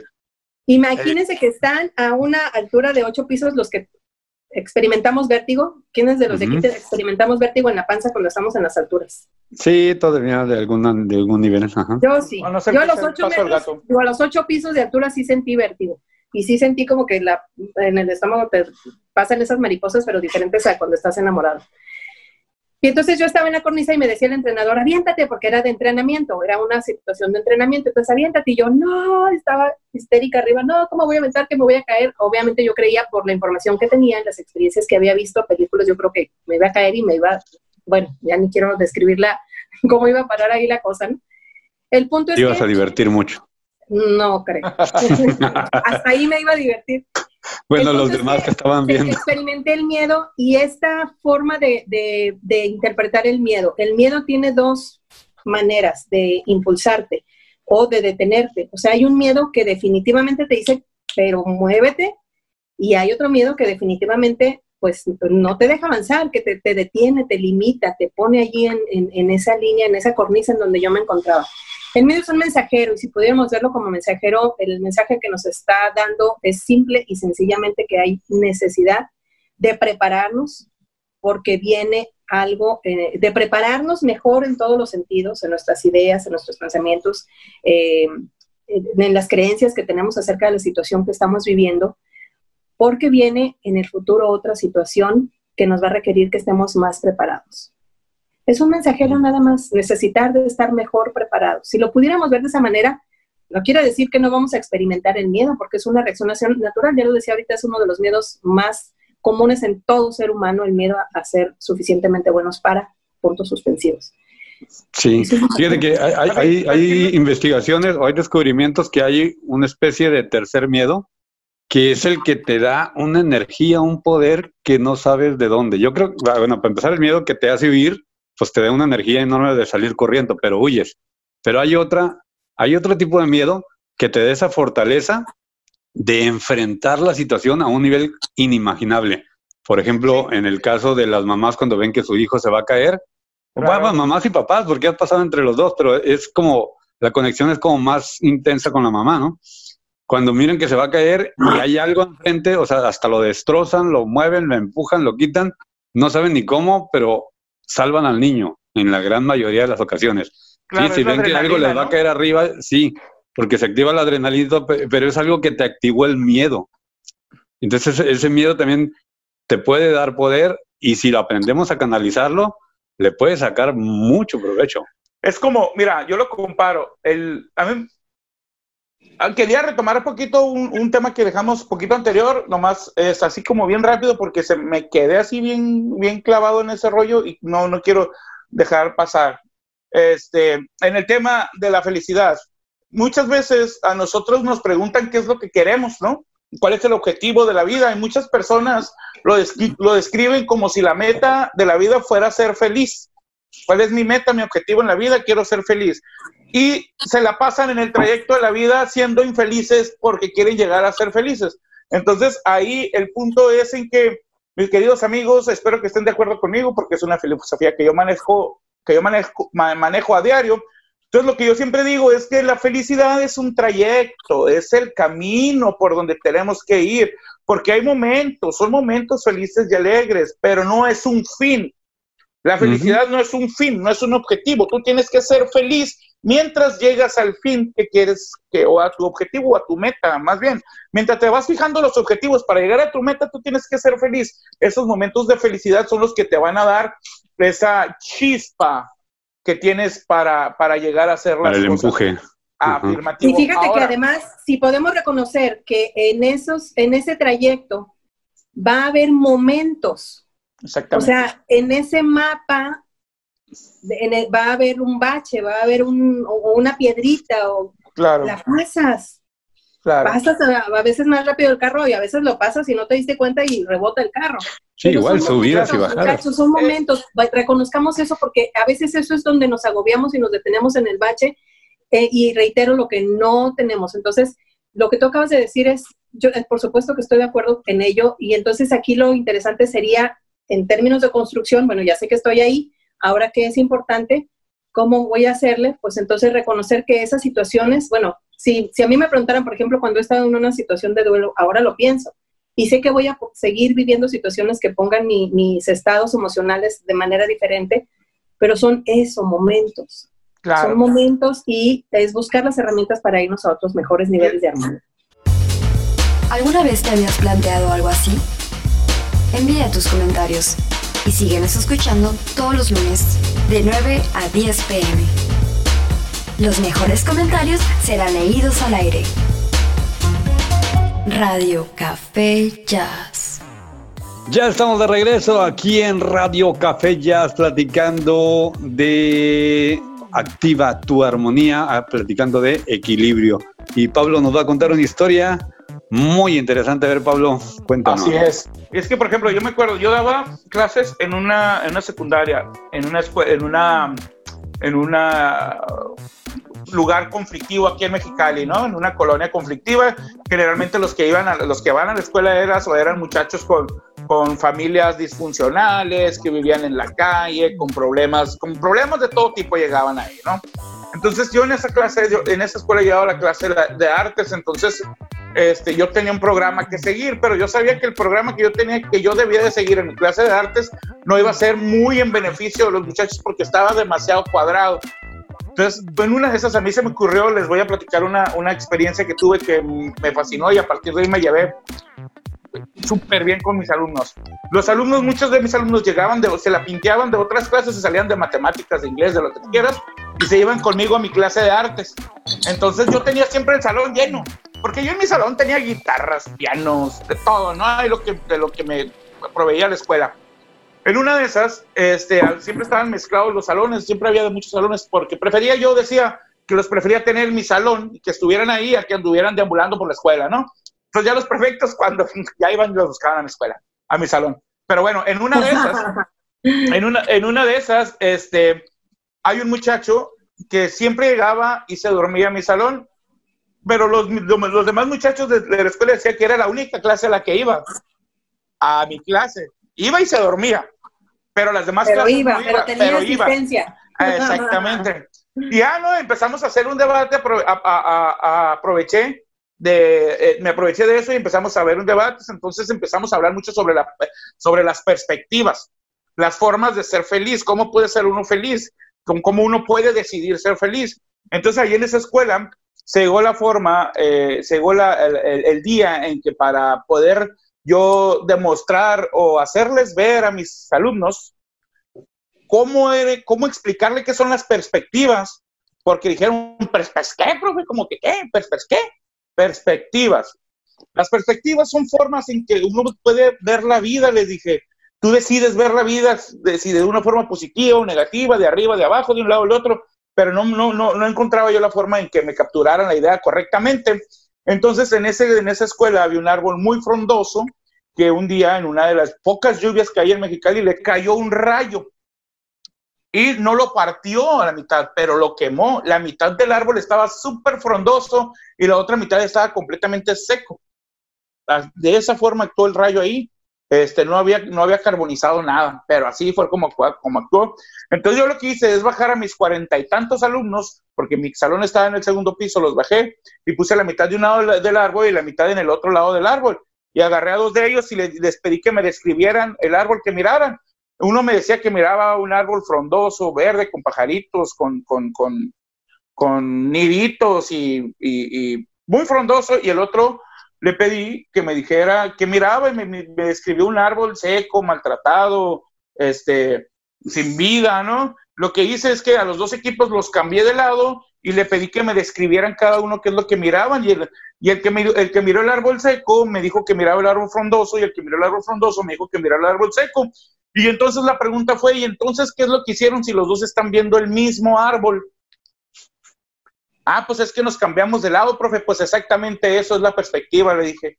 Imagínense que están a una altura de ocho pisos los que experimentamos vértigo. ¿Quiénes de los de aquí experimentamos vértigo en la panza cuando estamos en las alturas? Sí, todavía de, alguna, de algún nivel. Yo sí. yo a los, ocho a los ocho pisos de altura sí sentí vértigo. Y sí sentí como que la, en el estómago te pasan esas mariposas, pero diferentes a cuando estás enamorado. Y entonces yo estaba en la cornisa y me decía el entrenador, aviéntate, porque era de entrenamiento, era una situación de entrenamiento, entonces aviéntate. Y yo, no, estaba histérica arriba, no, ¿cómo voy a aventar que me voy a caer? Obviamente yo creía por la información que tenía, en las experiencias que había visto, películas, yo creo que me iba a caer y me iba, bueno, ya ni quiero describirla, cómo iba a parar ahí la cosa, ¿no? El punto es Te ibas a divertir mucho. No creo. Hasta ahí me iba a divertir. Bueno, los demás que estaban viendo. Experimenté el miedo y esta forma de, de, interpretar el miedo. El miedo tiene dos maneras de impulsarte o de detenerte. O sea, hay un miedo que definitivamente te dice, pero muévete, y hay otro miedo que definitivamente pues no te deja avanzar, que te, detiene, te limita, te pone allí en, en, esa línea, en esa cornisa en donde yo me encontraba. El medio es un mensajero y si pudiéramos verlo como mensajero, el mensaje que nos está dando es simple y sencillamente que hay necesidad de prepararnos porque viene algo, eh, de prepararnos mejor en todos los sentidos, en nuestras ideas, en nuestros pensamientos, eh, en las creencias que tenemos acerca de la situación que estamos viviendo porque viene en el futuro otra situación que nos va a requerir que estemos más preparados. Es un mensajero nada más, necesitar de estar mejor preparados. Si lo pudiéramos ver de esa manera, no quiere decir que no vamos a experimentar el miedo, porque es una reacción natural. Ya lo decía ahorita, es uno de los miedos más comunes en todo ser humano, el miedo a ser suficientemente buenos para puntos suspensivos. Sí, fíjate que hay, hay investigaciones o hay descubrimientos que hay una especie de tercer miedo que es el que te da una energía, un poder que no sabes de dónde. Yo creo, ah, bueno, para empezar, el miedo que te hace huir, pues te da una energía enorme de salir corriendo, pero huyes. Pero hay otra, hay otro tipo de miedo que te da esa fortaleza de enfrentar la situación a un nivel inimaginable. Por ejemplo, en el caso de las mamás cuando ven que su hijo se va a caer, claro. mamás y papás, porque has pasado entre los dos, pero es como, la conexión es como más intensa con la mamá, ¿no? cuando miren que se va a caer y hay algo enfrente, o sea, hasta lo destrozan, lo mueven, lo empujan, lo quitan, no saben ni cómo, pero salvan al niño en la gran mayoría de las ocasiones. sí, si ven que algo les va a caer arriba, sí, porque se activa el adrenalina, pero es algo que te activó el miedo. Entonces ese miedo también te puede dar poder y si lo aprendemos a canalizarlo, le puede sacar mucho provecho. Es como, mira, yo lo comparo. El, a mí quería retomar un poquito un, tema que dejamos poquito anterior, nomás es así como bien rápido porque se me quedé así bien, bien clavado en ese rollo y no, no quiero dejar pasar. Este, en el tema de la felicidad, muchas veces a nosotros nos preguntan qué es lo que queremos, ¿no? ¿Cuál es el objetivo de la vida? Y muchas personas lo, lo describen como si la meta de la vida fuera ser feliz. ¿Cuál es mi meta, mi objetivo en la vida? Quiero ser feliz y se la pasan en el trayecto de la vida siendo infelices porque quieren llegar a ser felices. Entonces ahí el punto es en que, mis queridos amigos, espero que estén de acuerdo conmigo porque es una filosofía que yo manejo, que yo manejo, manejo a diario. Entonces lo que yo siempre digo es que la felicidad es un trayecto, es el camino por donde tenemos que ir, porque hay momentos, son momentos felices y alegres, pero no es un fin. La felicidad no es un fin, no es un objetivo. Tú tienes que ser feliz mientras llegas al fin que quieres, que, o a tu objetivo o a tu meta, más bien. Mientras te vas fijando los objetivos para llegar a tu meta, tú tienes que ser feliz. Esos momentos de felicidad son los que te van a dar esa chispa que tienes para, para llegar a hacer las el empuje. Afirmativo. Y fíjate que además, si podemos reconocer que en, esos, en ese trayecto va a haber momentos. O sea, en ese mapa va a haber un bache, va a haber un, una piedrita o claro. la pasas. Pasas a, veces más rápido el carro y a veces lo pasas y no te diste cuenta y rebota el carro. Sí, igual, subidas y bajadas. Son momentos, reconozcamos eso porque a veces eso es donde nos agobiamos y nos detenemos en el bache eh, y reitero lo que no tenemos. Entonces, lo que tú acabas de decir es, yo eh, por supuesto que estoy de acuerdo en ello y entonces aquí lo interesante sería, en términos de construcción, bueno, ya sé que estoy ahí, Ahora, ¿qué es importante? ¿Cómo voy a hacerle? Pues entonces reconocer que esas situaciones, bueno, si, si a mí me preguntaran, por ejemplo, cuando he estado en una situación de duelo, ahora lo pienso. Y sé que voy a seguir viviendo situaciones que pongan mis estados emocionales de manera diferente, pero son esos momentos. Son momentos y es buscar las herramientas para irnos a otros mejores niveles de armonía. ¿Alguna vez te habías planteado algo así? Envía tus comentarios y síguenos escuchando todos los lunes de 9 a 10 pm. Los mejores comentarios serán leídos al aire. Radio Café Jazz. Ya estamos de regreso aquí en Radio Café Jazz platicando de Activa tu armonía, ah, platicando de equilibrio. Y Pablo nos va a contar una historia muy interesante. Ver, Pablo, cuéntanos. Así es. Es que, por ejemplo, yo me acuerdo, yo daba clases en una, en una secundaria, en una escuela, en una, en una lugar conflictivo aquí en Mexicali, ¿no? En una colonia conflictiva. Generalmente los que iban a, los que van a la escuela eran, eran muchachos con, con familias disfuncionales, que vivían en la calle, con problemas, con problemas de todo tipo llegaban ahí, ¿no? Entonces yo en esa clase, en esa escuela la clase de, artes, entonces este, yo tenía un programa que seguir, pero yo sabía que el programa que yo tenía, que yo debía de seguir en mi clase de artes, no iba a ser muy en beneficio de los muchachos porque estaba demasiado cuadrado. Entonces, en una de esas a mí se me ocurrió, les voy a platicar una, una experiencia que tuve que me fascinó y a partir de ahí me llevé súper bien con mis alumnos. Los alumnos, muchos de mis alumnos llegaban, de, se la pinteaban de otras clases, se salían de matemáticas, de inglés, de lo que quieras, y se iban conmigo a mi clase de artes. Entonces yo tenía siempre el salón lleno, porque yo en mi salón tenía guitarras, pianos, de todo, ¿no? hay lo que, de lo que me proveía la escuela. En una de esas, este, siempre estaban mezclados los salones, siempre había de muchos salones, porque prefería, yo decía que los prefería tener en mi salón y que estuvieran ahí a que anduvieran deambulando por la escuela, ¿no? Entonces ya los prefectos cuando ya iban los buscaban a mi escuela, a mi salón. Pero bueno, en una de esas, en una, en una de esas, este, hay un muchacho que siempre llegaba y se dormía en mi salón, pero los, los demás muchachos de, la escuela decían que era la única clase a la que iba, a mi clase iba y se dormía, pero las demás pero iba, pero tenía asistencia. Exactamente. y ya no, empezamos a hacer un debate, aproveché eh, me aproveché de eso y empezamos a ver un debate, entonces empezamos a hablar mucho sobre, la, sobre las perspectivas, las formas de ser feliz, cómo puede ser uno feliz, cómo, uno puede decidir ser feliz. Entonces ahí en esa escuela llegó la forma, eh, llegó el, día en que para poder yo demostrar o hacerles ver a mis alumnos cómo, cómo explicarle qué son las perspectivas, porque dijeron, ¿qué, profe? ¿Cómo que qué? ¿Qué? Perspectivas. Las perspectivas son formas en que uno puede ver la vida, les dije. Tú decides ver la vida si de una forma positiva o negativa, de arriba, de abajo, de un lado del otro, pero no, no, no, no encontraba yo la forma en que me capturaran la idea correctamente. Entonces, en, ese, en esa escuela había un árbol muy frondoso que un día, en una de las pocas lluvias que hay en Mexicali, le cayó un rayo y no lo partió a la mitad, pero lo quemó. La mitad del árbol estaba súper frondoso y la otra mitad estaba completamente seco. Ah, de esa forma actuó el rayo ahí. Este, no, había, no había carbonizado nada, pero así fue como, como actuó. Entonces yo lo que hice es bajar a mis cuarenta y tantos alumnos, porque mi salón estaba en el segundo piso, los bajé y puse la mitad de un lado del árbol y la mitad en el otro lado del árbol. Y agarré a dos de ellos y les, pedí que me describieran el árbol que miraran. Uno me decía que miraba un árbol frondoso, verde, con pajaritos, con, con, con, con niditos y, muy frondoso, y el otro le pedí que me dijera que miraba y me, describió un árbol seco, maltratado, este, sin vida, ¿no? Lo que hice es que a los dos equipos los cambié de lado y le pedí que me describieran cada uno qué es lo que miraban y el, y el que, miró, el que miró el árbol seco me dijo que miraba el árbol frondoso y el que miró el árbol frondoso me dijo que miraba el árbol seco. Y entonces la pregunta fue, ¿y entonces qué es lo que hicieron si los dos están viendo el mismo árbol? Ah, pues es que nos cambiamos de lado, profe. Pues exactamente eso es la perspectiva, le dije.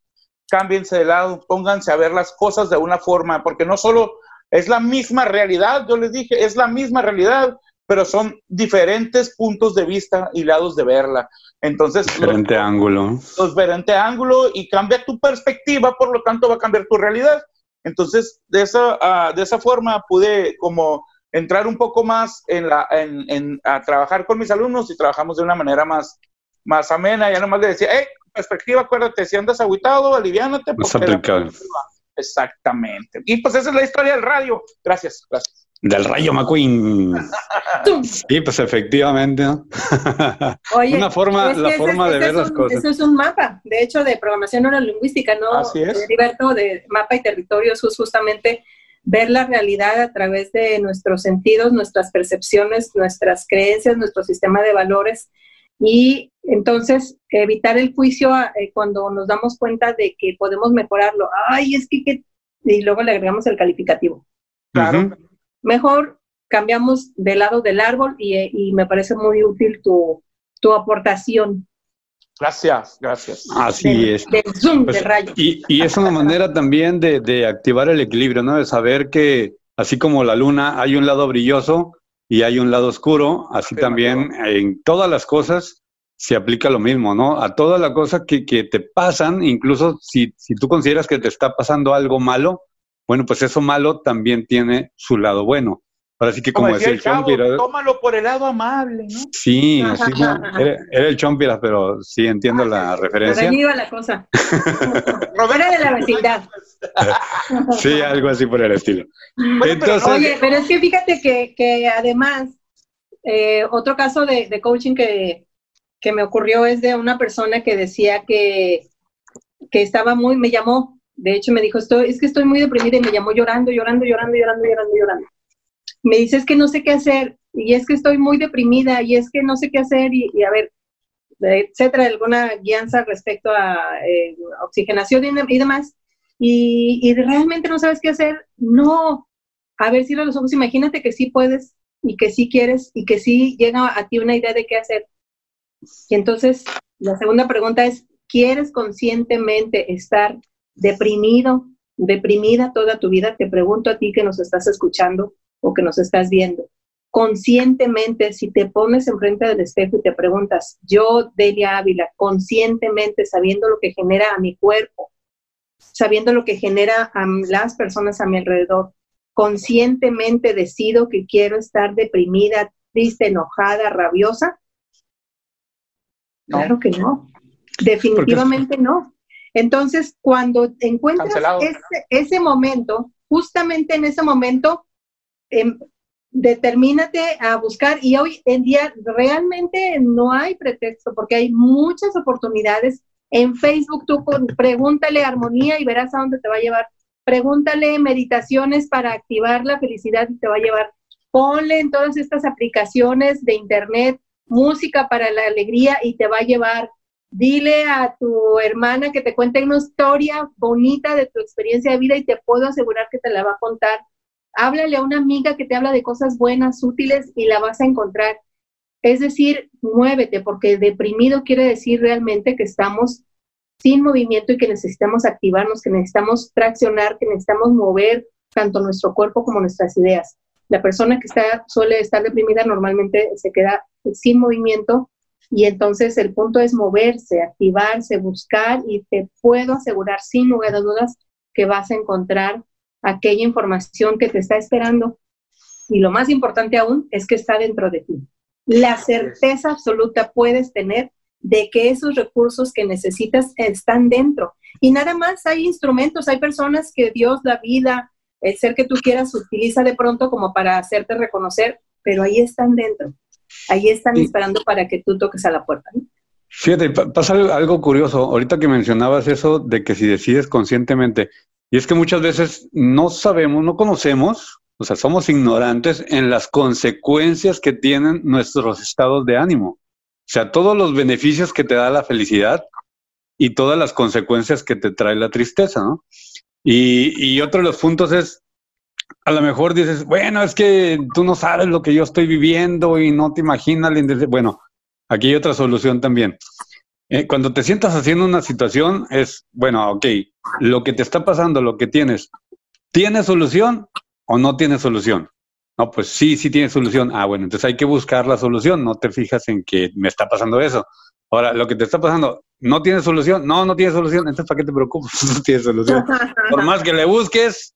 Cámbiense de lado, pónganse a ver las cosas de una forma, porque no solo es la misma realidad, yo les dije, es la misma realidad, pero son diferentes puntos de vista y lados de verla. Entonces, diferente ángulo. diferente ángulo y cambia tu perspectiva, por lo tanto va a cambiar tu realidad. Entonces, de esa, ah, de esa forma pude como entrar un poco más en la, en, en, a trabajar con mis alumnos y trabajamos de una manera más, más amena. Ya nomás le decía, hey, perspectiva, acuérdate, si andas aguitado, aliviánate. Más aplicable. Exactamente. Y pues esa es la historia del radio. Gracias, gracias. Del Rayo McQueen. sí, pues efectivamente. Oye, Una forma, la forma de ver las cosas. Eso es un mapa, de hecho, de programación neurolingüística, ¿no? Así es. Liberto, de mapa y territorio, eso es justamente ver la realidad a través de nuestros sentidos, nuestras percepciones, nuestras creencias, nuestro sistema de valores. Y entonces evitar el juicio eh, cuando nos damos cuenta de que podemos mejorarlo. Ay, es que, que... y luego le agregamos el calificativo. Claro. Mejor cambiamos de lado del árbol y, me parece muy útil tu, tu aportación. Gracias, gracias. Así es. zoom, pues, rayo. Y, y, es una manera también de, de, activar el equilibrio, ¿no? De saber que así como la luna hay un lado brilloso y hay un lado oscuro, así también en todas las cosas se aplica lo mismo, ¿no? A todas las cosas que, que te pasan, incluso si, si tú consideras que te está pasando algo malo, bueno, pues eso malo también tiene su lado bueno. Ahora sí que como, decía, el Chompira. Tómalo por el lado amable, ¿no? Sí, así, era, el Chompira, pero sí entiendo la referencia. Por iba la cosa. De la vecindad. sí, algo así por el estilo. Entonces, oye, pero es que fíjate que, que además, eh, otro caso de, de coaching que, que me ocurrió es de una persona que decía que, que estaba muy, me llamó, de hecho me dijo, estoy, es que estoy muy deprimida y me llamó llorando, llorando, llorando, llorando, llorando, llorando me dices que no sé qué hacer y es que estoy muy deprimida y es que no sé qué hacer y, a ver, etcétera, alguna guianza respecto a eh, oxigenación y, demás. Y, realmente no sabes qué hacer, no. A ver, cierra los ojos, imagínate que sí puedes y que sí quieres y que sí llega a ti una idea de qué hacer. Y entonces, la segunda pregunta es, ¿quieres conscientemente estar deprimido, deprimida toda tu vida? Te pregunto a ti que nos estás escuchando, o que nos estás viendo. Conscientemente, si te pones enfrente del espejo y te preguntas, yo, Delia Ávila, conscientemente, sabiendo lo que genera a mi cuerpo, sabiendo lo que genera a las personas a mi alrededor, conscientemente decido que quiero estar deprimida, triste, enojada, rabiosa? Claro que no. Definitivamente no. Entonces, cuando encuentras ese, ese, momento, justamente en ese momento, Em, determínate a buscar y hoy en día realmente no hay pretexto porque hay muchas oportunidades. En Facebook tú pregúntale armonía y verás a dónde te va a llevar. Pregúntale meditaciones para activar la felicidad y te va a llevar. Ponle en todas estas aplicaciones de internet música para la alegría y te va a llevar. Dile a tu hermana que te cuente una historia bonita de tu experiencia de vida y te puedo asegurar que te la va a contar háblale a una amiga que te habla de cosas buenas, útiles y la vas a encontrar. Es decir, muévete, porque deprimido quiere decir realmente que estamos sin movimiento y que necesitamos activarnos, que necesitamos traccionar, que necesitamos mover tanto nuestro cuerpo como nuestras ideas. La persona que está, suele estar deprimida normalmente se queda sin movimiento y entonces el punto es moverse, activarse, buscar y te puedo asegurar sin lugar a dudas que vas a encontrar aquella información que te está esperando. Y lo más importante aún es que está dentro de ti. La certeza absoluta puedes tener de que esos recursos que necesitas están dentro. Y nada más hay instrumentos, hay personas que Dios, la vida, el ser que tú quieras, utiliza de pronto como para hacerte reconocer, pero ahí están dentro. Ahí están esperando para que tú toques a la puerta. Fíjate, pasa algo curioso. Ahorita que mencionabas eso de que si decides conscientemente, y es que muchas veces no sabemos, no conocemos, o sea, somos ignorantes en las consecuencias que tienen nuestros estados de ánimo. O sea, todos los beneficios que te da la felicidad y todas las consecuencias que te trae la tristeza, ¿no? Y, y otro de los puntos es, a lo mejor dices, bueno, es que tú no sabes lo que yo estoy viviendo y no te imaginas. Bueno, aquí hay otra solución también. Eh, cuando te sientas haciendo una situación es, bueno, ok, lo que te está pasando, lo que tienes, ¿tiene solución o no tiene solución? No, pues sí, sí tiene solución. Ah, bueno, entonces hay que buscar la solución, no te fijas en que me está pasando eso. Ahora, lo que te está pasando, ¿no tiene solución? No, no tiene solución. Entonces, ¿para qué te preocupas? no tiene solución. Por más que le busques,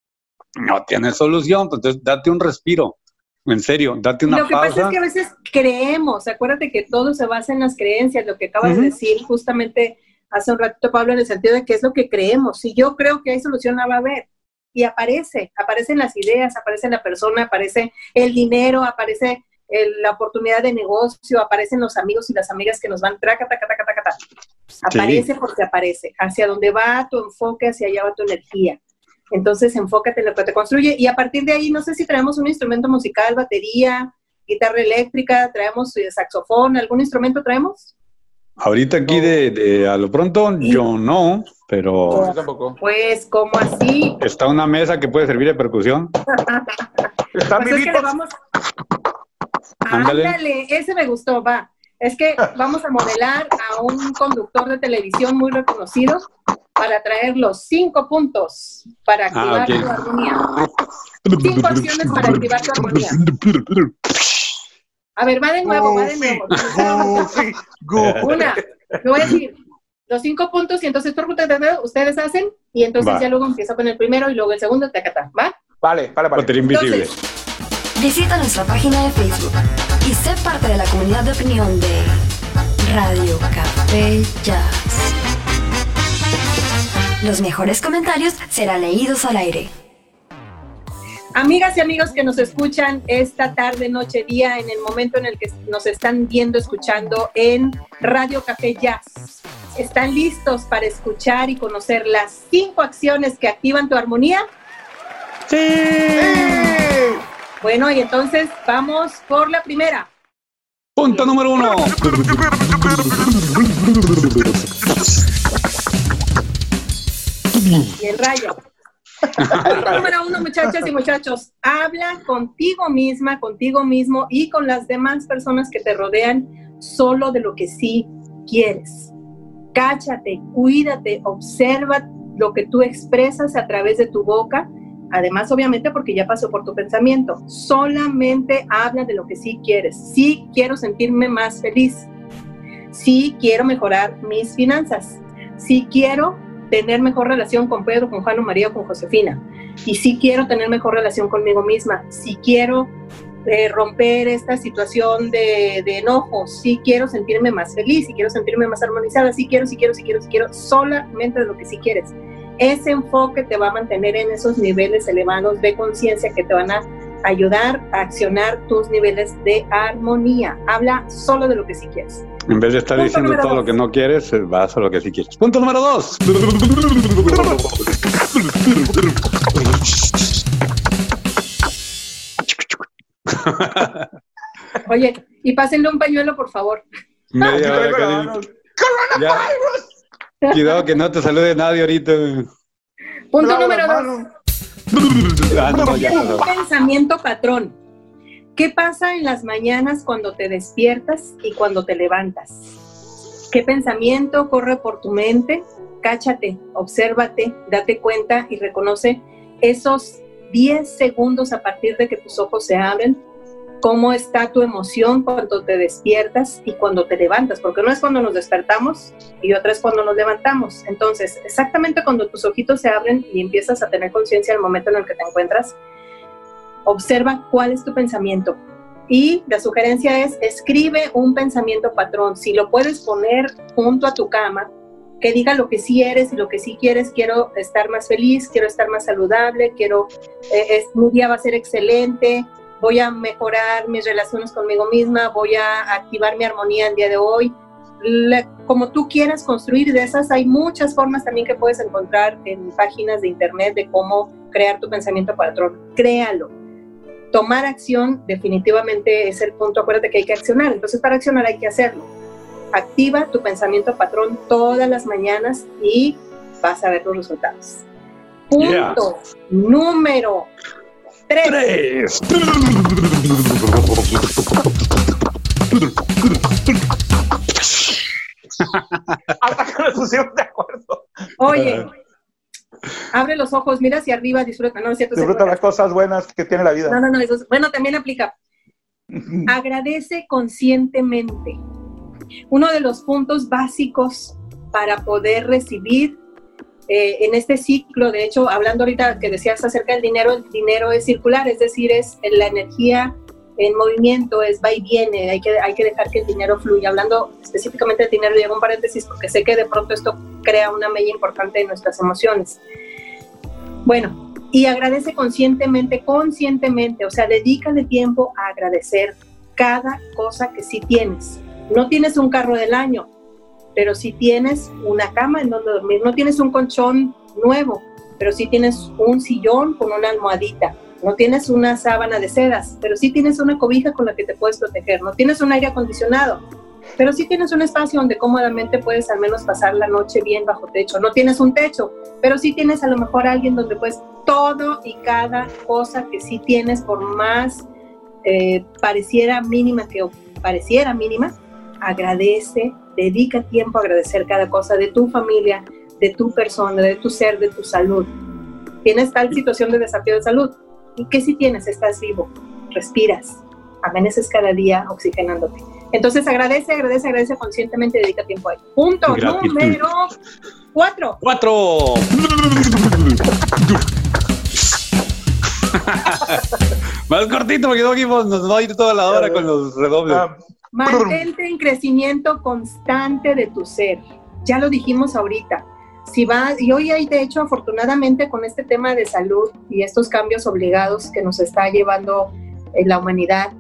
no tiene solución. Entonces, date un respiro. En serio, date una Lo que pasa es que a veces creemos, acuérdate que todo se basa en las creencias, lo que acabas de decir justamente hace un ratito, Pablo, en el sentido de que es lo que creemos. Si yo creo que hay solución, la va a haber. Y aparece, aparecen las ideas, aparece la persona, aparece el dinero, aparece la oportunidad de negocio, aparecen los amigos y las amigas que nos van traca, taca, taca, taca, taca. Aparece porque aparece. Hacia donde va tu enfoque, hacia allá va tu energía. Entonces, enfócate en lo que te construye y a partir de ahí, no sé si traemos un instrumento musical, batería, guitarra eléctrica, traemos eh, saxofón, ¿algún instrumento traemos? Ahorita aquí de, a lo pronto yo no, pero... Pues, ¿cómo así? Está una mesa que puede servir de percusión. Está pues Ándale, ese me gustó, va. Es que vamos a modelar a un conductor de televisión muy reconocido para traer los cinco puntos para ah, activar tu armonía. Cinco acciones para activar tu armonía. A ver, va de nuevo, va de nuevo. Una, lo voy a decir, los cinco puntos y entonces ustedes hacen y entonces ya luego empiezo con el primero y luego el segundo, tacata, ¿va? Vale, vale, vale. invisible. visita nuestra página de Facebook y sé parte de la comunidad de opinión de Radio Café Jazz. Los mejores comentarios serán leídos al aire. Amigas y amigos que nos escuchan esta tarde, noche, día, en el momento en el que nos están viendo, escuchando en Radio Café Jazz, ¿están listos para escuchar y conocer las cinco acciones que activan tu armonía? Sí. Bueno, y entonces vamos por la primera. Punto número uno. Y el rayo. Punto número uno, muchachas y muchachos, habla contigo misma, contigo mismo y con las demás personas que te rodean solo de lo que sí quieres. Cáchate, cuídate, observa lo que tú expresas a través de tu boca. Además, obviamente, porque ya pasó por tu pensamiento. Solamente habla de lo que sí quieres. Sí quiero sentirme más feliz. Sí quiero mejorar mis finanzas. Sí quiero tener mejor relación con Pedro, con Juan o María o con Josefina. Y si quiero tener mejor relación conmigo misma, si quiero eh, romper esta situación de, de, enojo, si quiero sentirme más feliz, si quiero sentirme más armonizada, si quiero, si quiero, si quiero, si quiero, solamente de lo que sí quieres. Ese enfoque te va a mantener en esos niveles elevados de conciencia que te van a ayudar a accionar tus niveles de armonía. Habla solo de lo que sí quieres. En vez de estar diciendo todo lo que no quieres, eh, vas a lo que sí quieres. Punto número dos. Oye, y pásenle un pañuelo, por favor. Cuidado que no te salude nadie ahorita. Punto número dos. Ah, pensamiento patrón. ¿Qué pasa en las mañanas cuando te despiertas y cuando te levantas? ¿Qué pensamiento corre por tu mente? Cáchate, obsérvate, date cuenta y reconoce esos 10 segundos a partir de que tus ojos se abren cómo está tu emoción cuando te despiertas y cuando te levantas, porque no es cuando nos despertamos y otra es cuando nos levantamos. Entonces, exactamente cuando tus ojitos se abren y empiezas a tener conciencia del momento en el que te encuentras, observa cuál es tu pensamiento. Y la sugerencia es, escribe un pensamiento patrón. Si lo puedes poner junto a tu cama, que diga lo que sí eres y lo que sí quieres. Quiero estar más feliz, quiero estar más saludable, quiero, eh, mi día va a ser excelente, voy a mejorar mis relaciones conmigo misma, voy a activar mi armonía el día de hoy. como tú quieras construir de esas, hay muchas formas también que puedes encontrar en páginas de internet de cómo crear tu pensamiento patrón. Créalo. Tomar acción definitivamente es el punto. Acuérdate que hay que accionar. Entonces, para accionar hay que hacerlo. Activa tu pensamiento patrón todas las mañanas y vas a ver los resultados. Punto número Tres. de acuerdo. Oye, abre los ojos, mira hacia arriba, disfruta. No, es cierto, disfruta las cosas buenas que tiene la vida. No, no, no, eso bueno, también aplica. Agradece conscientemente. Uno de los puntos básicos para poder recibir eh, en este ciclo, de hecho, hablando ahorita que decías acerca del dinero, el dinero es circular, es decir, es la energía en movimiento, es va y viene, hay que, hay que dejar que el dinero fluya. Hablando específicamente del dinero, y hago un paréntesis porque sé que de pronto esto crea una mella importante en nuestras emociones. Bueno, y agradece conscientemente, conscientemente, o sea, dedícale tiempo a agradecer cada cosa que sí tienes. No tienes un carro del año, pero si tienes una cama en donde dormir, no tienes un colchón nuevo, pero sí tienes un sillón con una almohadita, no tienes una sábana de sedas, pero sí tienes una cobija con la que te puedes proteger, no tienes un aire acondicionado, pero sí tienes un espacio donde cómodamente puedes al menos pasar la noche bien bajo techo, no tienes un techo, pero sí tienes a lo mejor alguien donde puedes todo y cada cosa que sí tienes por más eh, pareciera mínima que pareciera mínima, agradece, dedica tiempo a agradecer cada cosa de tu familia, de tu persona, de tu ser, de tu salud. Tienes tal situación de desafío de salud. ¿Y qué si tienes? Estás vivo, respiras, amaneces cada día oxigenándote. Entonces agradece, agradece, agradece conscientemente, dedica tiempo a ello. Punto número cuatro. Cuatro. Más cortito porque nos va a ir toda la hora con los redobles. Ah, Mantente en crecimiento constante de tu ser. Ya lo dijimos ahorita. Si vas, y hoy hay de hecho afortunadamente con este tema de salud y estos cambios obligados que nos está llevando eh, la humanidad,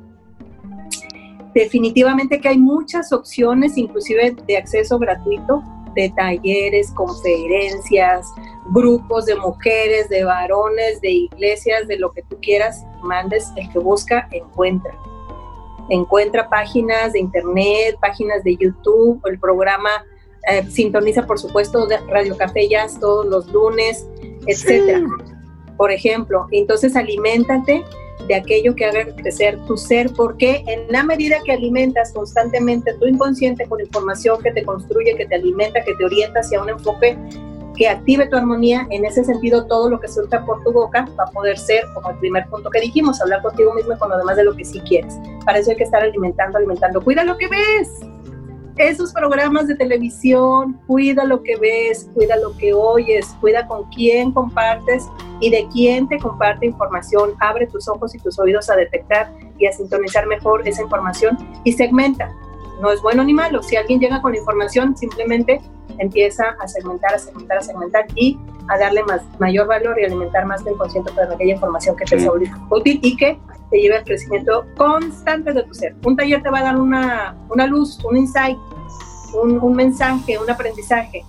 definitivamente que hay muchas opciones, inclusive de acceso gratuito, de talleres, conferencias, grupos de mujeres, de varones, de iglesias, de lo que tú quieras, mandes, el que busca, encuentra. Encuentra páginas de internet, páginas de YouTube, el programa eh, sintoniza, por supuesto, de Radio Café Jazz todos los lunes, etcétera. Por ejemplo, entonces aliméntate de aquello que haga crecer tu ser, porque en la medida que alimentas constantemente tu inconsciente con información que te construye, que te alimenta, que te orienta hacia un enfoque que active tu armonía, en ese sentido todo lo que suelta por tu boca va a poder ser, como el primer punto que dijimos, hablar contigo mismo y con lo demás de lo que sí quieres. Para eso hay que estar alimentando, alimentando. Cuida lo que ves, esos programas de televisión, cuida lo que ves, cuida lo que oyes, cuida con quién compartes y de quién te comparte información. Abre tus ojos y tus oídos a detectar y a sintonizar mejor esa información y segmenta. No es bueno ni malo. Si alguien llega con información, simplemente empieza a segmentar, a segmentar, a segmentar y a darle más, mayor valor y alimentar más tu inconsciente con aquella información que te es útil y que te lleve al crecimiento constante de tu ser. Un taller te va a dar una, una luz, un insight, un, un, mensaje, un aprendizaje,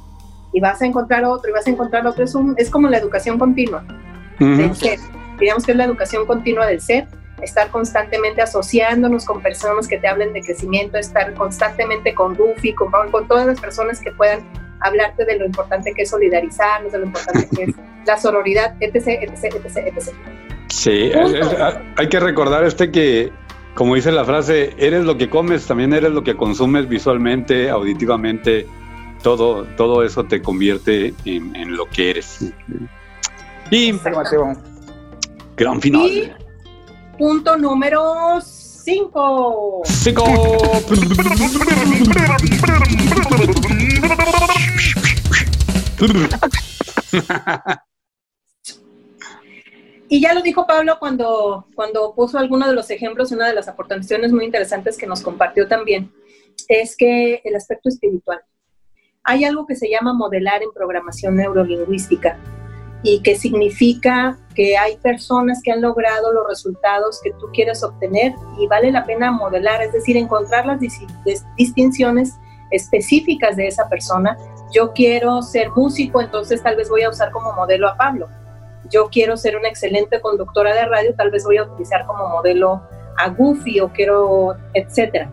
y vas a encontrar otro, y vas a encontrar otro. Es, un, es como la educación continua del ser. Digamos que es la educación continua del ser, estar constantemente asociándonos con personas que te hablen de crecimiento, estar constantemente con Rufi, con, con todas las personas que puedan hablarte de lo importante que es solidarizarnos, de lo importante que es la sororidad, etc., etc., etc., etc. Sí, hay que recordar este que, como dice la frase, eres lo que comes, también eres lo que consumes visualmente, auditivamente, todo, todo eso te convierte en, lo que eres. Y gran final. Punto número 5. 5. Y ya lo dijo Pablo cuando, cuando puso algunos de los ejemplos, una de las aportaciones muy interesantes que nos compartió también, es que el aspecto espiritual. Hay algo que se llama modelar en programación neurolingüística y que significa que hay personas que han logrado los resultados que tú quieres obtener y vale la pena modelar, es decir, encontrar las distinciones específicas de esa persona. Yo quiero ser músico, entonces tal vez voy a usar como modelo a Pablo yo quiero ser una excelente conductora de radio, tal vez voy a utilizar como modelo a Goofy o quiero, etcétera.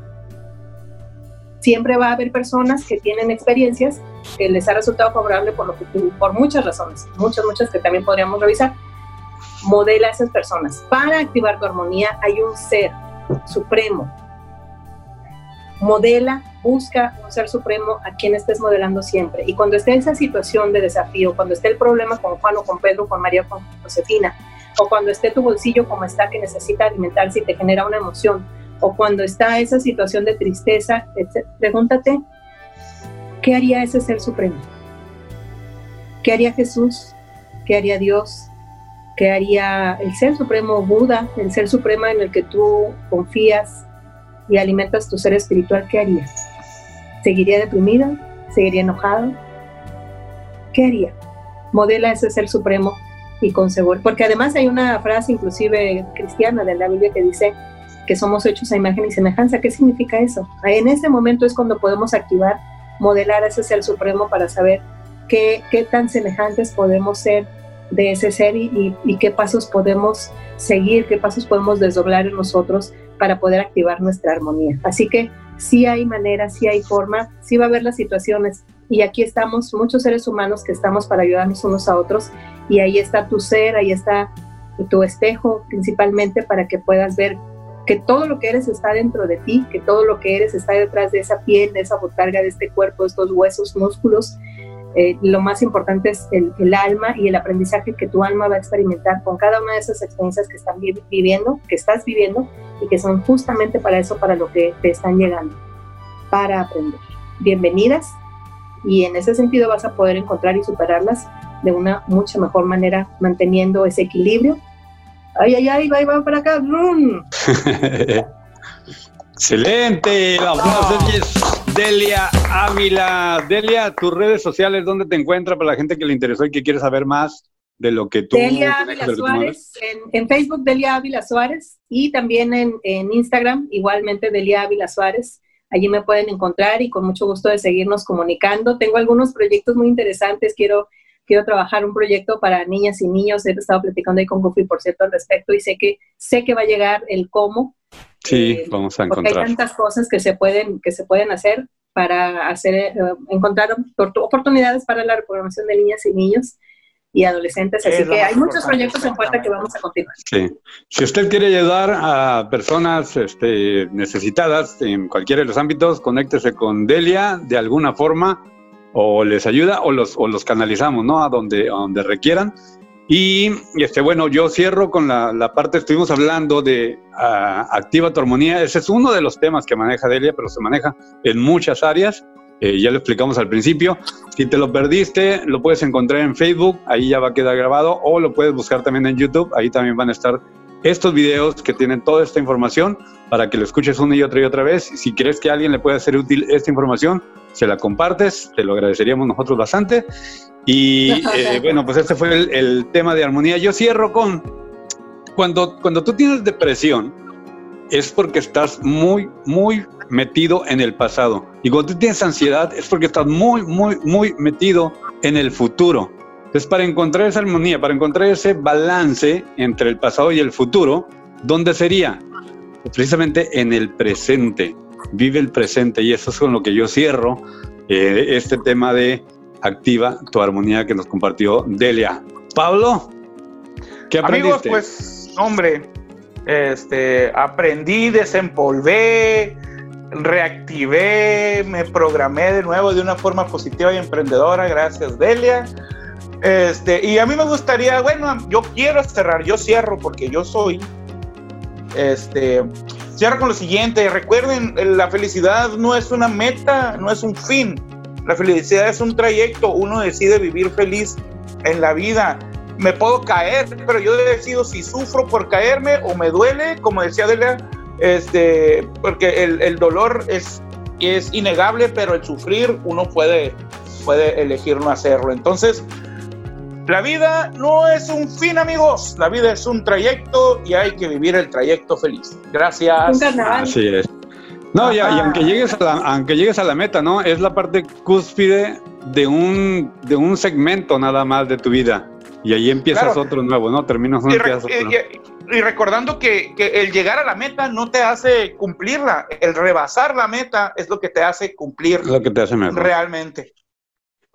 Siempre va a haber personas que tienen experiencias que les ha resultado favorable por, lo que, por muchas razones, muchas, muchas que también podríamos revisar. Modela a esas personas. Para activar tu armonía hay un ser supremo. Modela busca un ser supremo a quien estés modelando siempre. Y cuando esté esa situación de desafío, cuando esté el problema con Juan o con Pedro, con María o con Josefina, o cuando esté tu bolsillo como está que necesita alimentarse y te genera una emoción, o cuando está esa situación de tristeza, pregúntate, ¿qué haría ese ser supremo? ¿Qué haría Jesús? ¿Qué haría Dios? ¿Qué haría el ser supremo Buda, el ser supremo en el que tú confías y alimentas tu ser espiritual? ¿Qué harías? ¿Seguiría deprimida? ¿Seguiría enojada? ¿Qué haría? Modela ese ser supremo y con seguro. Porque además hay una frase inclusive cristiana de la Biblia que dice que somos hechos a imagen y semejanza. ¿Qué significa eso? En ese momento es cuando podemos activar, modelar ese ser supremo para saber qué, qué tan semejantes podemos ser de ese ser y, y, qué pasos podemos seguir, qué pasos podemos desdoblar en nosotros para poder activar nuestra armonía. Así que sí hay manera, sí hay forma, sí va a haber las situaciones. Y aquí estamos, muchos seres humanos que estamos para ayudarnos unos a otros. Y ahí está tu ser, ahí está tu espejo principalmente para que puedas ver que todo lo que eres está dentro de ti, que todo lo que eres está detrás de esa piel, de esa botarga, de este cuerpo, de estos huesos, músculos. Eh, lo más importante es el, alma y el aprendizaje que tu alma va a experimentar con cada una de esas experiencias que están viviendo, que estás viviendo y que son justamente para eso, para lo que te están llegando, para aprender. Bienvenidas y en ese sentido vas a poder encontrar y superarlas de una mucha mejor manera, manteniendo ese equilibrio ay, ay, ay, va, va para acá. Excelente, la es Delia Ávila. Delia, tus redes sociales, ¿dónde te encuentras para la gente que le interesó y que quiere saber más de lo que tú... Delia Ávila Suárez, en, Facebook Delia Ávila Suárez y también en, en Instagram, igualmente Delia Ávila Suárez. Allí me pueden encontrar y con mucho gusto de seguirnos comunicando. Tengo algunos proyectos muy interesantes, quiero quiero trabajar un proyecto para niñas y niños. He estado platicando ahí con Goofy, por cierto, al respecto y sé que, sé que va a llegar el cómo. Sí, eh, vamos a encontrar. Hay tantas cosas que se pueden, que se pueden hacer para hacer, eh, encontrar oportunidades para la reprogramación de niñas y niños y adolescentes. Así que hay muchos proyectos en puerta que vamos a continuar. Sí. Si usted quiere ayudar a personas este, necesitadas en cualquiera de los ámbitos, conéctese con Delia de alguna forma o les ayuda o los, o los canalizamos, ¿no? A donde, a donde requieran. Y este, bueno, yo cierro con la, la parte, estuvimos hablando de uh, Activa tu armonía, ese es uno de los temas que maneja Delia, pero se maneja en muchas áreas, eh, ya lo explicamos al principio. Si te lo perdiste, lo puedes encontrar en Facebook, ahí ya va a quedar grabado, o lo puedes buscar también en YouTube, ahí también van a estar estos videos que tienen toda esta información para que lo escuches una y otra y otra vez. Si crees que a alguien le puede ser útil esta información, se la compartes, te lo agradeceríamos nosotros bastante. Y eh, bueno, pues este fue el, tema de armonía. Yo cierro con, cuando, cuando tú tienes depresión, es porque estás muy, muy metido en el pasado. Y cuando tú tienes ansiedad, es porque estás muy, muy, muy metido en el futuro. Entonces, para encontrar esa armonía, para encontrar ese balance entre el pasado y el futuro, ¿dónde sería? Precisamente en el presente vive el presente y eso es con lo que yo cierro eh, este tema de activa tu armonía que nos compartió Delia. Pablo, ¿qué aprendiste? Amigos, pues, hombre, este, aprendí, desempolvé, reactivé, me programé de nuevo de una forma positiva y emprendedora, gracias Delia. Este, y a mí me gustaría, bueno, yo quiero cerrar, yo cierro porque yo soy, este, Cierro con lo siguiente, recuerden, la felicidad no es una meta, no es un fin. La felicidad es un trayecto, uno decide vivir feliz en la vida. Me puedo caer, pero yo decido si sufro por caerme o me duele, como decía Delia, este, porque el, dolor es, es innegable, pero el sufrir uno puede, puede elegir no hacerlo. Entonces, la vida no es un fin, amigos. La vida es un trayecto y hay que vivir el trayecto feliz. Gracias. Así es. No, y, aunque llegues a la, aunque llegues a la meta, ¿no? Es la parte cúspide de un, de un segmento nada más de tu vida. Y ahí empiezas otro nuevo, ¿no? Terminas uno, y, y, recordando que, que, el llegar a la meta no te hace cumplirla. El rebasar la meta es lo que te hace cumplir. Lo que te hace mejor. Realmente.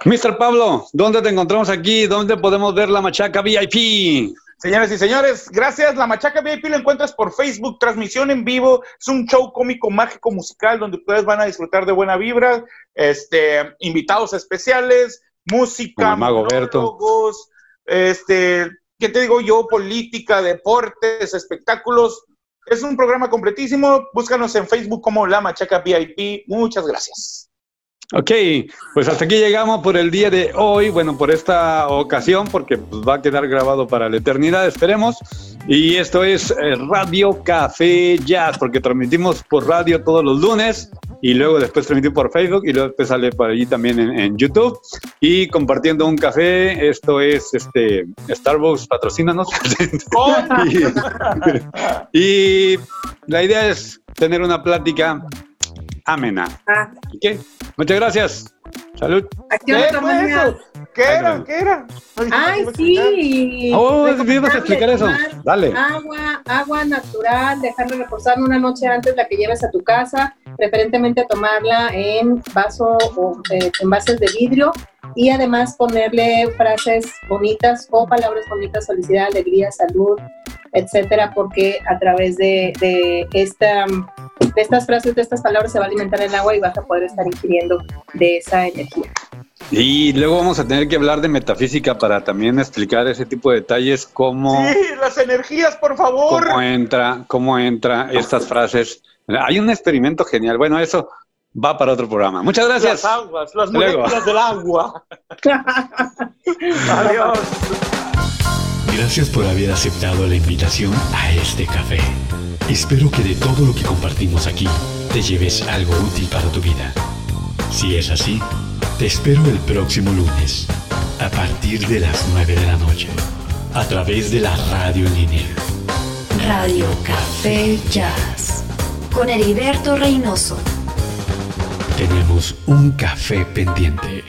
Mr. Pablo, ¿dónde te encontramos aquí? ¿Dónde podemos ver la Machaca VIP? Señores y señores, gracias. La Machaca VIP la encuentras por Facebook, transmisión en vivo. Es un show cómico, mágico, musical donde ustedes van a disfrutar de buena vibra, este, invitados especiales, música, monólogos, este, ¿qué te digo yo? Política, deportes, espectáculos. Es un programa completísimo. Búscanos en Facebook como La Machaca VIP. Muchas gracias. Ok, pues hasta aquí llegamos por el día de hoy, bueno, por esta ocasión, porque pues, va a quedar grabado para la eternidad, esperemos. Y esto es eh, Radio Café Jazz, porque transmitimos por radio todos los lunes y luego después transmitimos por Facebook y luego después sale por allí también en, YouTube. Y compartiendo un café, esto es este Starbucks, patrocínanos. y, y la idea es tener una plática amena. Ah. Muchas gracias. Salud. ¿Qué, eso? ¿Qué era? ¿Qué era? Ay, sí. Oh, vas a explicar eso. Dale. Agua, agua natural, dejarla reposar una noche antes la que lleves a tu casa, preferentemente tomarla en vaso o eh, en de vidrio y además ponerle frases bonitas o palabras bonitas, felicidad, alegría, salud, etcétera, porque a través de, de esta de estas frases, de estas palabras, se va a alimentar el agua y vas a poder estar ingiriendo de esa energía. Y luego vamos a tener que hablar de metafísica para también explicar ese tipo de detalles, cómo... Sí, las energías, por favor. Cómo entra, cómo entra estas frases. Hay un experimento genial. Bueno, eso va para otro programa. Muchas gracias. Las aguas, las moléculas del agua. Adiós. Gracias por haber aceptado la invitación a este café. Espero que de todo lo que compartimos aquí te lleves algo útil para tu vida. Si es así, te espero el próximo lunes, a partir de las 9 de la noche, a través de la radio en línea. Radio Café Jazz con Heriberto Reynoso. Tenemos un café pendiente.